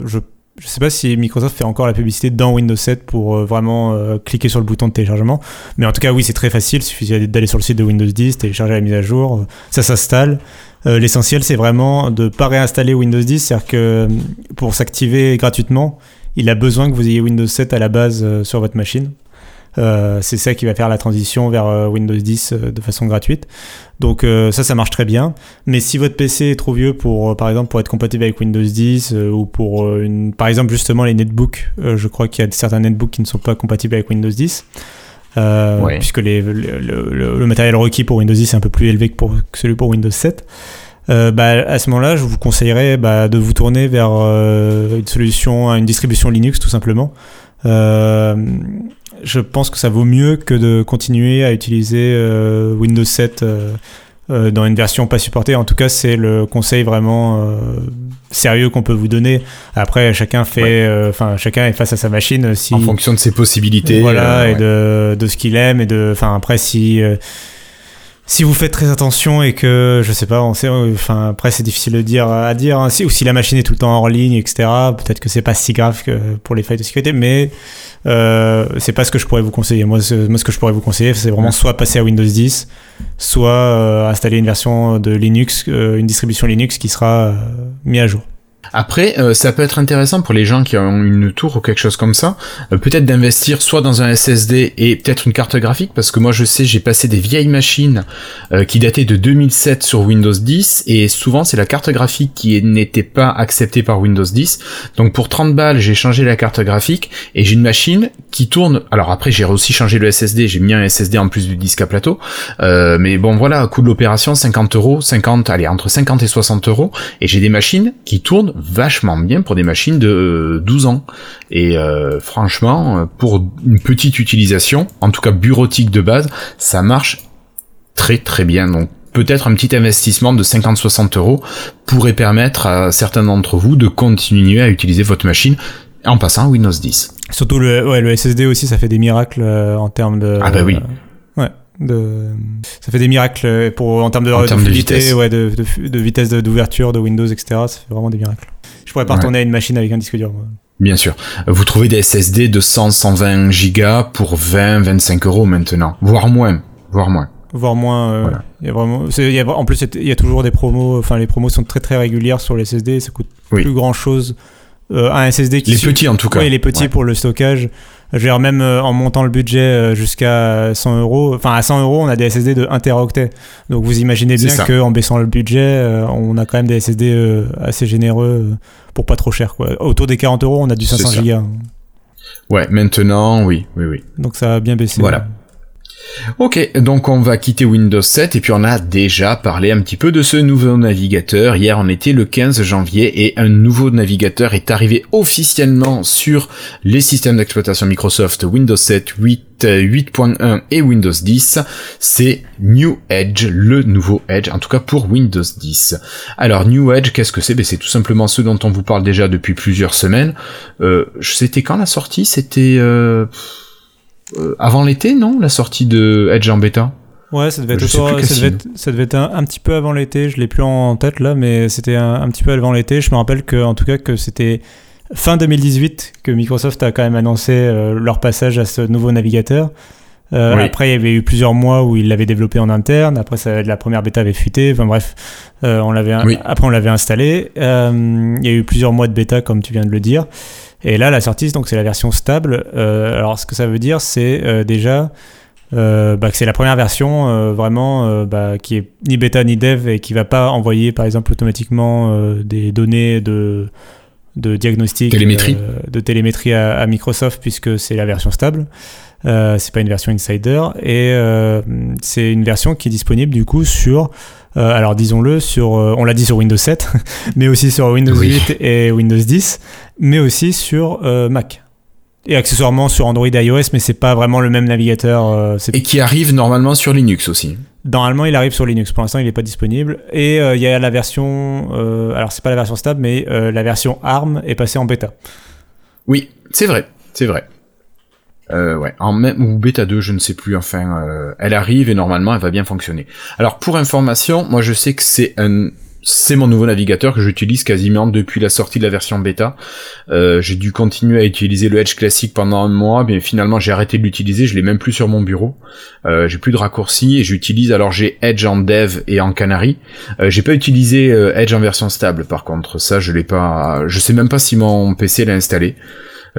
je je sais pas si Microsoft fait encore la publicité dans Windows 7 pour euh, vraiment euh, cliquer sur le bouton de téléchargement. Mais en tout cas, oui, c'est très facile. Il suffit d'aller sur le site de Windows 10, télécharger la mise à jour, euh, ça s'installe. L'essentiel, c'est vraiment de pas réinstaller Windows 10, c'est-à-dire que pour s'activer gratuitement, il a besoin que vous ayez Windows 7 à la base sur votre machine. Euh, c'est ça qui va faire la transition vers euh, Windows 10 euh, de façon gratuite. Donc euh, ça, ça marche très bien. Mais si votre PC est trop vieux pour, par exemple, pour être compatible avec Windows 10 euh, ou pour une, par exemple justement les netbooks, euh, je crois qu'il y a certains netbooks qui ne sont pas compatibles avec Windows 10. euh, Ouais. puisque les- le, le- le- le matériel requis pour Windows 10 est un peu plus élevé que, pour, que celui pour Windows 7. Euh, bah, à ce moment-là, je vous conseillerais bah, de vous tourner vers euh, une solution, une distribution Linux tout simplement. Je pense que ça vaut mieux que de continuer à utiliser euh, Windows 7 euh, euh, dans une version pas supportée. En tout cas, c'est le conseil vraiment sérieux qu'on peut vous donner. Après, chacun fait, Ouais. enfin, chacun est face à sa machine. Si En fonction de ses possibilités. voilà et de, de ce qu'il aime et de enfin après si si vous faites très attention et que je sais pas on sait euh, enfin après c'est difficile de dire à dire hein, si, ou si la machine est tout le temps hors ligne etc peut-être que c'est pas si grave que pour les failles de sécurité mais euh, c'est pas ce que je pourrais vous conseiller. Moi, ce- moi ce que je pourrais vous conseiller c'est vraiment soit passer à Windows 10 soit euh, installer une version de Linux euh, une distribution Linux qui sera euh, mise à jour Après, euh, ça peut être intéressant pour les gens qui ont une tour ou quelque chose comme ça, euh, peut-être d'investir soit dans un SSD et peut-être une carte graphique, parce que moi je sais, j'ai passé des vieilles machines euh, qui dataient de 2007 sur Windows 10, et souvent c'est la carte graphique qui n'était pas acceptée par Windows 10. Donc pour 30 balles, j'ai changé la carte graphique, et j'ai une machine qui tourne. Alors après, j'ai aussi changé le SSD, j'ai mis un SSD en plus du disque à plateau, mais bon voilà, coût de l'opération 50 euros, 50, allez entre 50 et 60 euros, et j'ai des machines qui tournent vachement bien pour des machines de 12 ans. Et euh, franchement, pour une petite utilisation, en tout cas bureautique de base, ça marche très très bien. Donc peut-être un petit investissement de 50-60 euros pourrait permettre à certains d'entre vous de continuer à utiliser votre machine en passant à Windows 10. Surtout le, ouais, le SSD aussi, ça fait des miracles euh, en termes de. Ah bah oui. ouais. De... Ça fait des miracles pour, en termes de, En termes de fluidité, vitesse. ouais, de, de, vitesse d'ouverture de Windows, etc. Ça fait vraiment des miracles. Je pourrais pas Ouais. retourner à une machine avec un disque dur. moi. Bien sûr. Vous trouvez des SSD de 100-120 gigas pour 20-25 euros maintenant, voire moins, voire moins. voire moins. euh, Voilà. il y a vraiment, y a, en plus, il y a toujours des promos. Enfin, les promos sont très très régulières sur les SSD. Ça coûte Oui. plus grand chose. un SSD qui Les petits en tout cas. Ouais, les petits Ouais. pour le stockage. Je veux dire, même euh, en montant le budget euh, jusqu'à 100 euros, enfin à 100 euros, on a des SSD de 1 teraoctet. Donc vous imaginez bien qu'en baissant le budget, euh, on a quand même des SSD euh, assez généreux euh, pour pas trop cher. Quoi. Autour des 40 euros, on a du C'est 500 ça. gigas. Ouais, maintenant, oui, oui, oui. Donc ça a bien baissé. Voilà. Ok, donc on va quitter Windows 7 et puis on a déjà parlé un petit peu de ce nouveau navigateur. Hier on était le 15 janvier et un nouveau navigateur est arrivé officiellement sur les systèmes d'exploitation Microsoft Windows 7, 8, euh, 8.1 et Windows 10. C'est New Edge, le nouveau Edge, en tout cas pour Windows 10. Alors New Edge, qu'est-ce que c'est? Ben, C'est tout simplement ce dont on vous parle déjà depuis plusieurs semaines. Euh, C'était quand la sortie? C'était... euh, euh, avant l'été, non La sortie de Edge en bêta Ouais, ça devait être, ça devait Cassine. être, ça devait être un, un petit peu avant l'été. Je l'ai plus en tête là, mais c'était un, un petit peu avant l'été. Je me rappelle que, en tout cas, que c'était fin 2018 que Microsoft a quand même annoncé euh, leur passage à ce nouveau navigateur. Euh, Oui. Après, il y avait eu plusieurs mois où ils l'avaient développé en interne. Après, ça, la première bêta avait fuité. Enfin bref, euh, on l'avait. Oui. Après, on l'avait installé. Il y a eu plusieurs mois de bêta, comme tu viens de le dire. Et là, la sortie, donc c'est la version stable. Euh, alors, ce que ça veut dire, c'est euh, déjà euh, bah, que c'est la première version vraiment bah, qui est ni bêta ni dev et qui va pas envoyer par exemple automatiquement des données de de diagnostic Télémétrie. de télémétrie à, à Microsoft puisque c'est la version stable euh, c'est pas une version insider et euh, c'est une version qui est disponible du coup sur euh, alors disons-le sur on l'a dit sur Windows 7 [LAUGHS] mais aussi sur Windows Oui. 8 et Windows 10 mais aussi sur Mac et accessoirement sur Android et iOS mais c'est pas vraiment le même navigateur Et qui arrive normalement sur Linux aussi. Normalement, il arrive sur Linux. Pour l'instant, il n'est pas disponible. Et il y a la version. alors, c'est pas la version stable, mais la version ARM est passée en bêta. Oui, c'est vrai, c'est vrai. Euh, ouais, en même ou bêta 2, je ne sais plus. Enfin, euh, elle arrive et normalement, elle va bien fonctionner. Alors, pour information, moi, je sais que c'est un, c'est mon nouveau navigateur que j'utilise quasiment depuis la sortie de la version bêta. Euh, j'ai dû continuer à utiliser le Edge classique pendant un mois, mais finalement, j'ai arrêté de l'utiliser. Je l'ai même plus sur mon bureau. Euh, j'ai plus de raccourcis et j'utilise. Alors, j'ai Edge en dev et en Canary. J'ai pas utilisé Edge en version stable. Par contre, ça, je l'ai pas. Je sais même pas si mon PC l'a installé.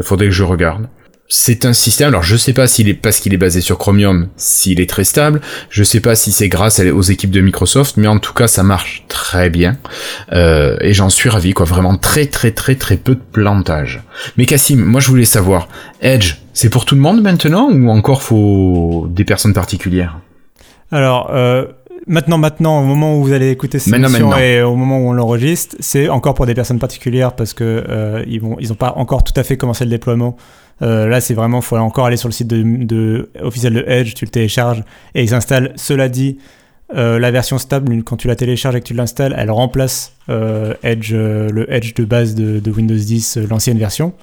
Faudrait que je regarde. C'est un système, alors je sais pas s'il est parce qu'il est basé sur Chromium, s'il est très stable, je sais pas si c'est grâce aux équipes de Microsoft, mais en tout cas ça marche très bien, Euh, et j'en suis ravi, quoi, vraiment très très très très peu de plantage. Mais Cassim, moi je voulais savoir, Edge, c'est pour tout le monde maintenant, ou encore faut des personnes particulières? Alors, euh, maintenant, maintenant, au moment où vous allez écouter cette Maintenant, émission maintenant. et au moment où on l'enregistre, c'est encore pour des personnes particulières parce que euh, ils vont, ils ont pas encore tout à fait commencé le déploiement. Euh, là, c'est vraiment, faut encore aller sur le site de, de officiel de Edge, tu le télécharges et ils installent. Cela dit, euh, la version stable, quand tu la télécharges et que tu l'installes, elle remplace Edge, le Edge de base de, de Windows 10, euh, l'ancienne version.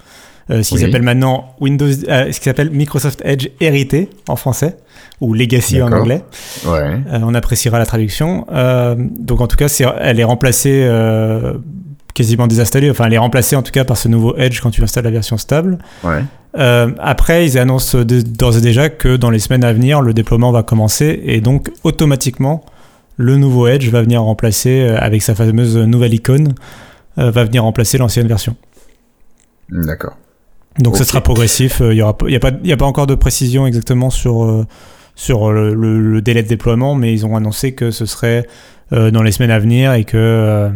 Euh, ce qu'ils Oui. appellent maintenant Windows, euh, ce qu'ils appellent Microsoft Edge hérité en français ou Legacy en anglais. Ouais. Euh, on appréciera la traduction. Donc en tout cas, elle est remplacée, quasiment désinstallée. Enfin, elle est remplacée en tout cas par ce nouveau Edge quand tu installes la version stable. Ouais. Euh, après, ils annoncent d'ores et déjà que dans les semaines à venir, le déploiement va commencer et donc automatiquement, le nouveau Edge va venir remplacer euh, avec sa fameuse nouvelle icône. euh, va venir remplacer l'ancienne version. D'accord. Donc ça sera progressif. euh, Il y aura, il y a y a pas encore de précision exactement sur euh, sur le, le- le délai de déploiement, mais ils ont annoncé que ce serait euh, dans les semaines à venir et que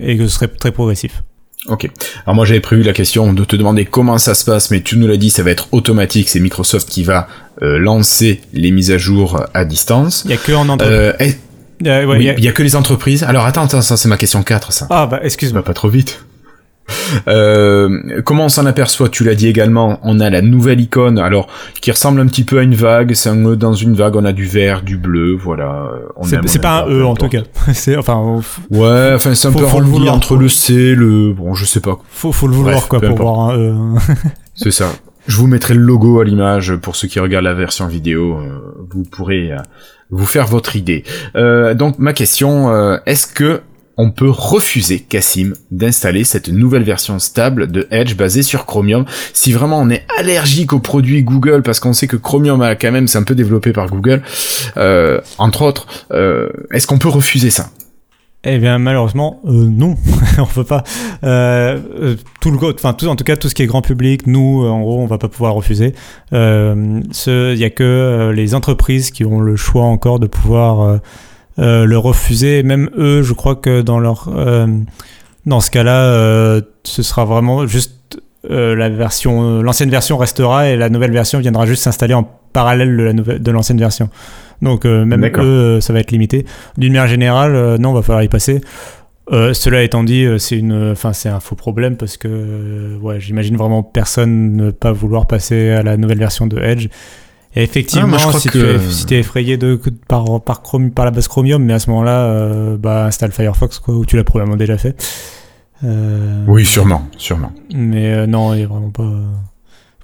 et que ce serait très progressif. Ok. Alors moi j'avais prévu la question de te demander comment ça se passe, mais tu nous l'as dit, ça va être automatique. C'est Microsoft qui va euh, lancer les mises à jour à distance. Il y a que en entreprise. Euh, oui, il y a que les entreprises. Alors attends, attends, ça c'est ma question 4, ça. Ah bah excuse-moi. pas trop vite. Euh, comment on s'en aperçoit Tu l'as dit également, on a la nouvelle icône, alors qui ressemble un petit peu à une vague. C'est un E dans une vague. On a du vert, du bleu, voilà. C'est pas un E en tout cas. [LAUGHS] C'est enfin Ouais, enfin c'est un peu vouloir. entre le C, le bon, je sais pas. faut faut le vouloir Bref, quoi pour importe. voir un E. [LAUGHS] C'est ça. Je vous mettrai le logo à l'image pour ceux qui regardent la version vidéo. euh, vous pourrez euh, vous faire votre idée. Euh, donc ma question, euh, est-ce que on peut refuser Cassim d'installer cette nouvelle version stable de Edge basée sur Chromium si vraiment on est allergique aux produits Google parce qu'on sait que Chromium a quand même c'est un peu développé par Google euh, entre autres euh, est-ce qu'on peut refuser ça? Eh bien, malheureusement, euh, non, [LAUGHS] on peut pas. Euh, euh, tout le, enfin, tout, en tout cas, tout ce qui est grand public, nous, euh, en gros, on va pas pouvoir refuser. Euh, Il y a que euh, les entreprises qui ont le choix encore de pouvoir euh, le refuser. Même eux, je crois que dans leur, euh, dans ce cas-là, euh, ce sera vraiment juste la version, l'ancienne version restera et la nouvelle version viendra juste s'installer en parallèle de la nouvelle, de l'ancienne version. Donc même eux, ça va être limité. D'une manière générale, non, va falloir y passer. Euh, cela étant dit, c'est une, enfin c'est un faux problème parce que, ouais, j'imagine vraiment personne ne pas vouloir passer à la nouvelle version de Edge. Effectivement, Ah, si, que- tu es, si effrayé de par par Chrome, par la base Chromium, mais à ce moment-là, euh, bah installe Firefox quoi, ou tu l'as probablement déjà fait. Euh, Oui, sûrement, sûrement. Mais euh, non, il y a vraiment pas.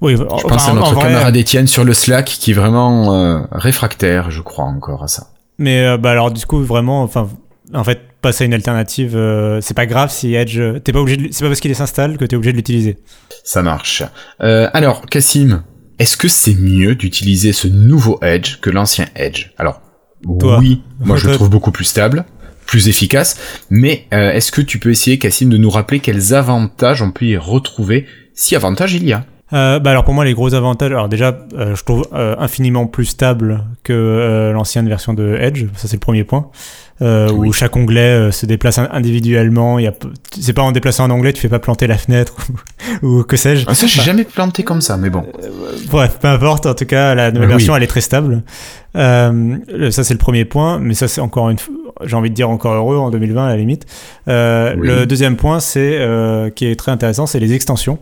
Oui, Je pense à notre camarade Étienne sur le Slack qui est vraiment réfractaire, je crois encore à ça. Mais bah alors du coup vraiment, enfin, en fait, passer à une alternative, c'est pas grave si Edge, t'es pas obligé, de- c'est pas parce qu'il s'installe que t'es obligé de l'utiliser. Ça marche. Alors, Cassim, est-ce que c'est mieux d'utiliser ce nouveau Edge que l'ancien Edge? Alors, Toi. oui, moi je le trouve beaucoup plus stable, plus efficace, mais euh, est-ce que tu peux essayer, Cassim, de nous rappeler quels avantages on peut y retrouver, si avantages il y a? Euh, bah alors pour moi les gros avantages, alors déjà euh, je trouve euh, infiniment plus stable que euh, l'ancienne version de Edge, ça c'est le premier point, euh, Oui. où chaque onglet euh, se déplace in- individuellement, il y a, c'est pas en déplaçant un onglet tu fais pas planter la fenêtre [LAUGHS] ou, ou que sais-je. Ah, Ça, j'ai jamais planté comme ça, mais bon. Bref, peu importe, en tout cas, la nouvelle Oui. version, elle est très stable. Euh, ça, c'est le premier point, mais ça, c'est encore une, j'ai envie de dire encore heureux en 2020 à la limite. Euh, Oui. Le deuxième point, c'est euh, qui est très intéressant, c'est les extensions.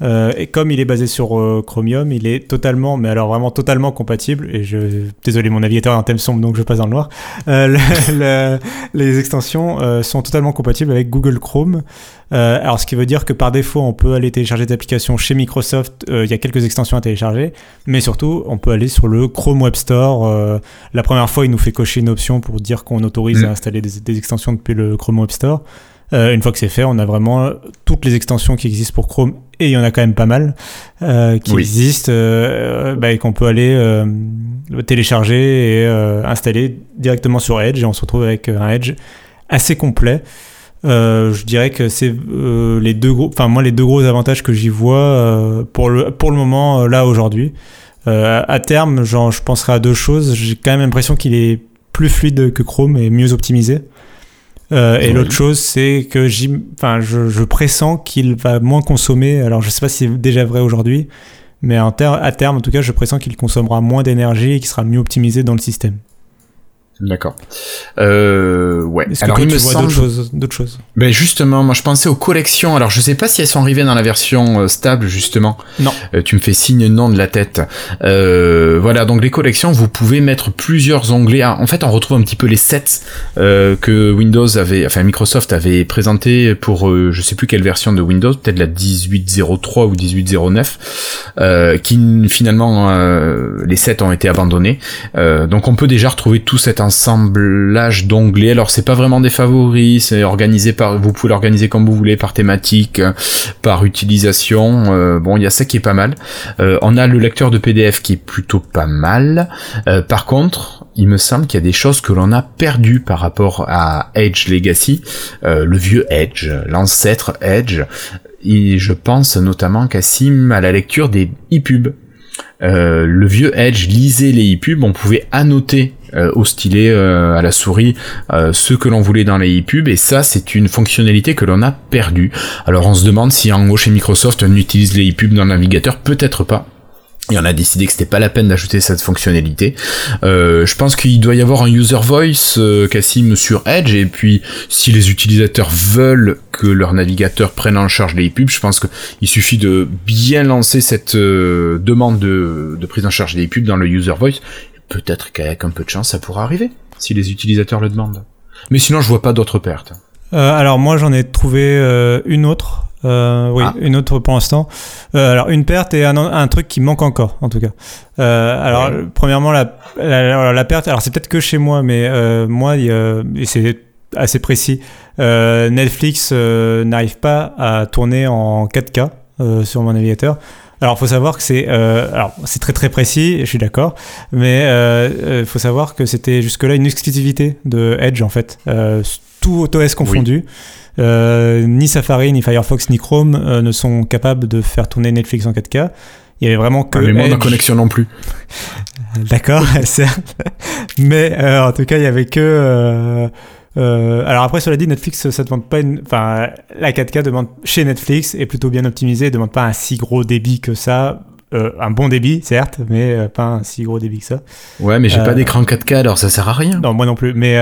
Euh, et comme il est basé sur euh, Chromium, il est totalement, mais alors vraiment totalement compatible. Et je, désolé, mon navigateur est un thème sombre, donc je passe dans le noir. Euh, le- [LAUGHS] le- les extensions sont totalement compatibles avec Google Chrome. Alors, ce qui veut dire que par défaut, on peut aller télécharger des applications chez Microsoft. Il y a quelques extensions à télécharger, mais surtout, on peut aller sur le Chrome Web Store. La première fois, il nous fait cocher une option pour dire qu'on autorise Mm. à installer des, des extensions depuis le Chrome Web Store. Euh, une fois que c'est fait, on a vraiment toutes les extensions qui existent pour Chrome, et il y en a quand même pas mal euh, qui Oui. existent euh, bah, et qu'on peut aller euh, télécharger et euh, installer directement sur Edge, et on se retrouve avec un Edge assez complet. Euh, je dirais que c'est euh, les deux gros, enfin moi les deux gros avantages que j'y vois euh, pour le pour le moment là aujourd'hui. Euh, à terme, genre, je penserai à deux choses. J'ai quand même l'impression qu'il est plus fluide que Chrome et mieux optimisé. Euh, et Oui. l'autre chose, c'est que enfin, je, je pressens qu'il va moins consommer. Alors, je sais pas si c'est déjà vrai aujourd'hui, mais à terme, en tout cas, je pressens qu'il consommera moins d'énergie et qu'il sera mieux optimisé dans le système. D'accord. Euh, ouais. Est-ce que Alors, toi, il tu me vois semble d'autres choses, Ben justement, moi je pensais aux collections. Alors je sais pas si elles sont arrivées dans la version euh, stable justement. Non. Euh, tu me fais signe non de la tête. Euh, voilà, donc les collections, vous pouvez mettre plusieurs onglets. Ah, en fait, on retrouve un petit peu les sets euh, que Windows avait, enfin Microsoft avait présenté pour je sais plus quelle version de Windows, peut-être la 1803 ou 1809, euh, qui finalement les sets ont été abandonnés. Euh, donc on peut déjà retrouver tout cet assemblage d'onglets. Alors c'est pas vraiment des favoris, c'est organisé par, vous pouvez l'organiser comme vous voulez, par thématique, par utilisation. Euh, bon, il y a ça qui est pas mal. Euh, on a le lecteur de PDF qui est plutôt pas mal. Euh, par contre, il me semble qu'il y a des choses que l'on a perdues par rapport à Edge Legacy, le vieux Edge, l'ancêtre Edge. Et je pense notamment Cassim à la lecture des e-pubs. Euh, le vieux Edge lisait les e-pubs, on pouvait annoter euh, au stylet, euh, à la souris, ce que l'on voulait dans les e-pubs, et ça c'est une fonctionnalité que l'on a perdue. Alors on se demande si en haut chez Microsoft on utilise les e-pubs dans le navigateur, peut-être pas. Et on a décidé que c'était pas la peine d'ajouter cette fonctionnalité. Euh, je pense qu'il doit y avoir un user voice euh, Cassim sur Edge et puis si les utilisateurs veulent que leur navigateur prenne en charge les pubs, je pense qu'il suffit de bien lancer cette euh, demande de, de, prise en charge des pubs dans le user voice. Peut-être qu'avec un peu de chance ça pourra arriver si les utilisateurs le demandent. Mais sinon je vois pas d'autres pertes. Euh, alors moi j'en ai trouvé une autre euh, oui, ah. une autre pour l'instant. Euh, alors une perte et un, un, truc qui manque encore, en tout cas. Euh, alors premièrement la, la, perte. Alors c'est peut-être que chez moi, mais moi, et c'est assez précis. Netflix n'arrive pas à tourner en 4K sur mon navigateur. Alors, faut savoir que c'est, alors c'est très très précis, je suis d'accord, mais il faut savoir que c'était jusque-là une exclusivité de Edge en fait, tout OS confondu. Euh, ni Safari, ni Firefox, ni Chrome euh, ne sont capables de faire tourner Netflix en 4K. Il y avait vraiment que. Ah, mais moi, connexion non plus. [LAUGHS] D'accord, [LAUGHS] certes. Mais euh, en tout cas, il y avait que. Alors après, cela dit, Netflix, ça demande pas une. Enfin, la 4K demande chez Netflix est plutôt bien optimisée, demande pas un si gros débit que ça. Euh, un bon débit, certes, mais euh, pas un si gros débit que ça. Ouais, mais j'ai pas euh, d'écran 4K, alors ça sert à rien. Non, moi non plus. Mais,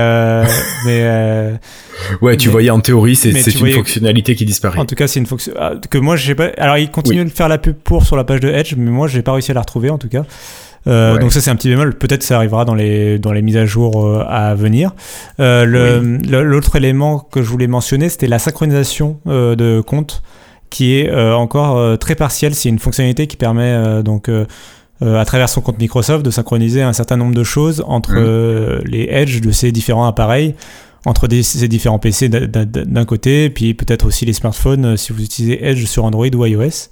mais [LAUGHS] ouais, tu voyais en théorie, c'est une fonctionnalité qui disparaît. En tout cas, c'est une fonction ah, que moi j'ai pas. Alors, il continue de faire la pub pour sur la page de Edge, mais moi j'ai pas réussi à la retrouver en tout cas. Donc ça c'est un petit bémol. Peut-être ça arrivera dans les dans les mises à jour à venir. L'autre élément que je voulais mentionner, c'était la synchronisation de compte qui est euh, encore euh, très partiel. C'est une fonctionnalité qui permet euh, donc à travers son compte Microsoft de synchroniser un certain nombre de choses entre mmh. les edge de ces différents appareils, entre ces différents PC d'un côté, puis peut-être aussi les smartphones si vous utilisez Edge sur Android ou iOS.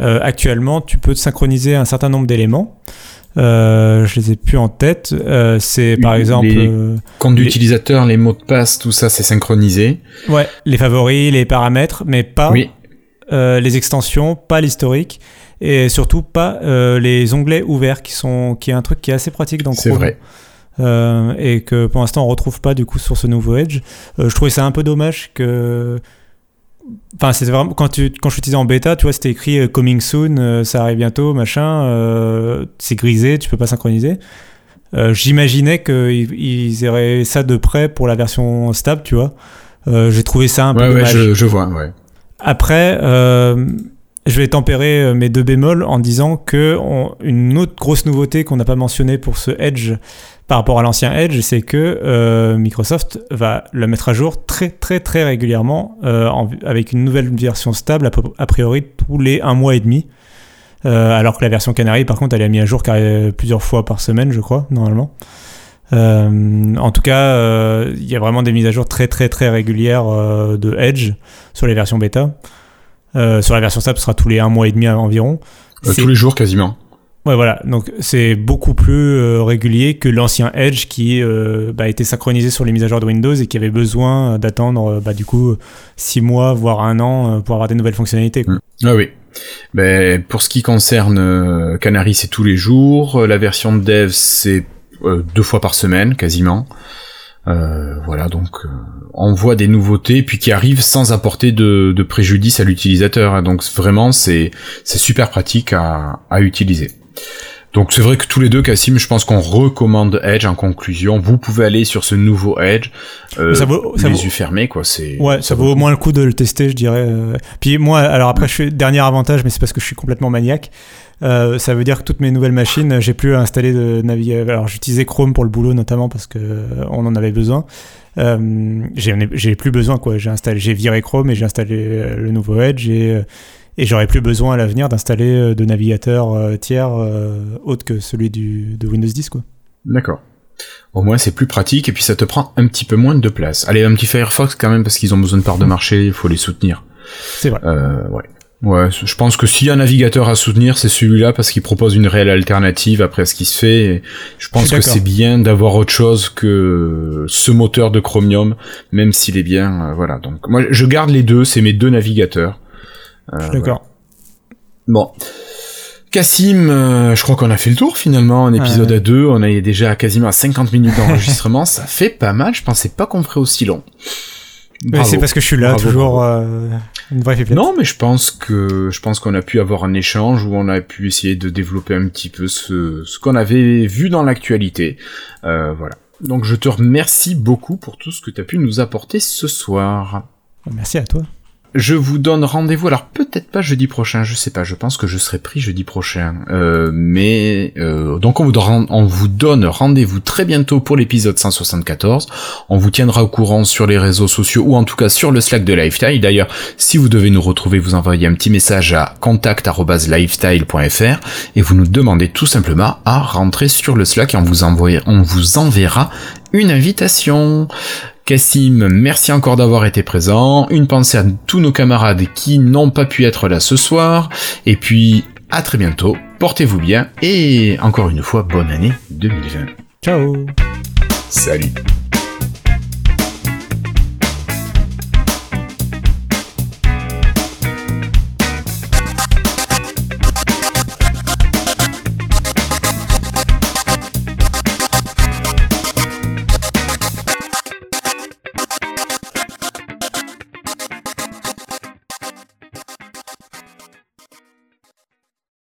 actuellement, tu peux synchroniser un certain nombre d'éléments. Euh, je les ai plus en tête. c'est par exemple les comptes d'utilisateurs, les mots de passe, tout ça, c'est synchronisé. Ouais, les favoris, les paramètres, mais pas oui. Euh, les extensions, pas l'historique et surtout pas euh, les onglets ouverts qui sont qui est un truc qui est assez pratique dans Chrome. C'est vrai. Euh, et que pour l'instant on retrouve pas du coup sur ce nouveau Edge. je trouvais ça un peu dommage que Enfin, c'était vraiment quand tu quand je l'utilisais en bêta, tu vois, c'était écrit coming soon, ça arrive bientôt, machin. c'est grisé, tu peux pas synchroniser. J'imaginais qu'ils ils auraient ça de près pour la version stable, tu vois. J'ai trouvé ça un peu. Ouais, je, je vois, ouais. Après, euh, je vais tempérer euh, mes deux bémols en disant que une autre grosse nouveauté qu'on n'a pas mentionnée pour ce Edge par rapport à l'ancien Edge, c'est que euh, Microsoft va le mettre à jour très très très régulièrement avec une nouvelle version stable a, priori tous les un mois et demi. alors que la version Canary, par contre, elle est mise à jour plusieurs fois par semaine, je crois, normalement. Euh, en tout cas, euh, il y a vraiment des mises à jour très très très régulières euh, de Edge sur les versions bêta. sur la version stable, ce sera tous les un mois et demi environ. tous les jours quasiment. Ouais, voilà. Donc c'est beaucoup plus régulier que l'ancien Edge qui bah, était synchronisé sur les mises à jour de Windows et qui avait besoin d'attendre bah, du coup six mois voire un an pour avoir des nouvelles fonctionnalités. Quoi. Ah oui. Ben, pour ce qui concerne Canary, c'est tous les jours. La version de dev, c'est euh, deux fois par semaine quasiment. Euh, voilà, donc euh, on voit des nouveautés puis qui arrivent sans apporter de, de préjudice à l'utilisateur. Hein. donc vraiment, c'est c'est super pratique à, à utiliser. Donc c'est vrai que tous les deux, Cassim, je pense qu'on recommande Edge en conclusion. Vous pouvez aller sur ce nouveau Edge, euh, ça vaut, ça les yeux fermés, quoi. C'est ouais, ça, vaut au moins le coup de le tester, je dirais. Puis moi, alors après, je suis dernier avantage, mais c'est parce que je suis complètement maniaque. Euh, ça veut dire que toutes mes nouvelles machines, j'ai plus installé de navigateur. Alors j'utilisais Chrome pour le boulot notamment parce que euh, on en avait besoin. Euh, j'ai plus besoin quoi. J'ai installé, j'ai viré Chrome et j'ai installé euh, le nouveau Edge et et j'aurais plus besoin à l'avenir d'installer de navigateurs tiers autres que celui du, de Windows 10 quoi. D'accord. Au moins, c'est plus pratique et puis ça te prend un petit peu moins de place. Allez, un petit Firefox quand même parce qu'ils ont besoin de part de marché, il faut les soutenir. C'est vrai. Euh, ouais. Ouais, je pense que s'il y a un navigateur à soutenir, c'est celui-là parce qu'il propose une réelle alternative après ce qui se fait. Et je pense Je que c'est bien d'avoir autre chose que ce moteur de Chromium, même s'il est bien. euh, voilà. Donc moi, je garde les deux. C'est mes deux navigateurs. Euh, Je suis d'accord. Bon. Cassim, euh, je crois qu'on a fait le tour finalement, un épisode Ouais. à deux, on est déjà à quasiment à 50 minutes d'enregistrement, ça fait pas mal, je pensais pas qu'on ferait aussi long. C'est parce que je suis là, Bravo, toujours euh, une vraie fiflette. Non, mais je pense que je pense qu'on a pu avoir un échange où on a pu essayer de développer un petit peu ce, ce qu'on avait vu dans l'actualité. Euh, voilà. Donc je te remercie beaucoup pour tout ce que tu as pu nous apporter ce soir. Merci à toi. Je vous donne rendez-vous, alors peut-être pas jeudi prochain, je sais pas, je pense que je serai pris jeudi prochain. Euh, mais euh, donc on vous, donne- on vous donne rendez-vous très bientôt pour l'épisode 174. On vous tiendra au courant sur les réseaux sociaux ou en tout cas sur le Slack de Lifestyle. D'ailleurs, si vous devez nous retrouver, vous envoyez un petit message à contact@lifestyle.fr et vous nous demandez tout simplement à rentrer sur le Slack et on vous enverra une invitation. Cassim, merci encore d'avoir été présent. Une pensée à tous nos camarades qui n'ont pas pu être là ce soir. Et puis, à très bientôt. Portez-vous bien. Et encore une fois, bonne année 2020. Ciao Salut.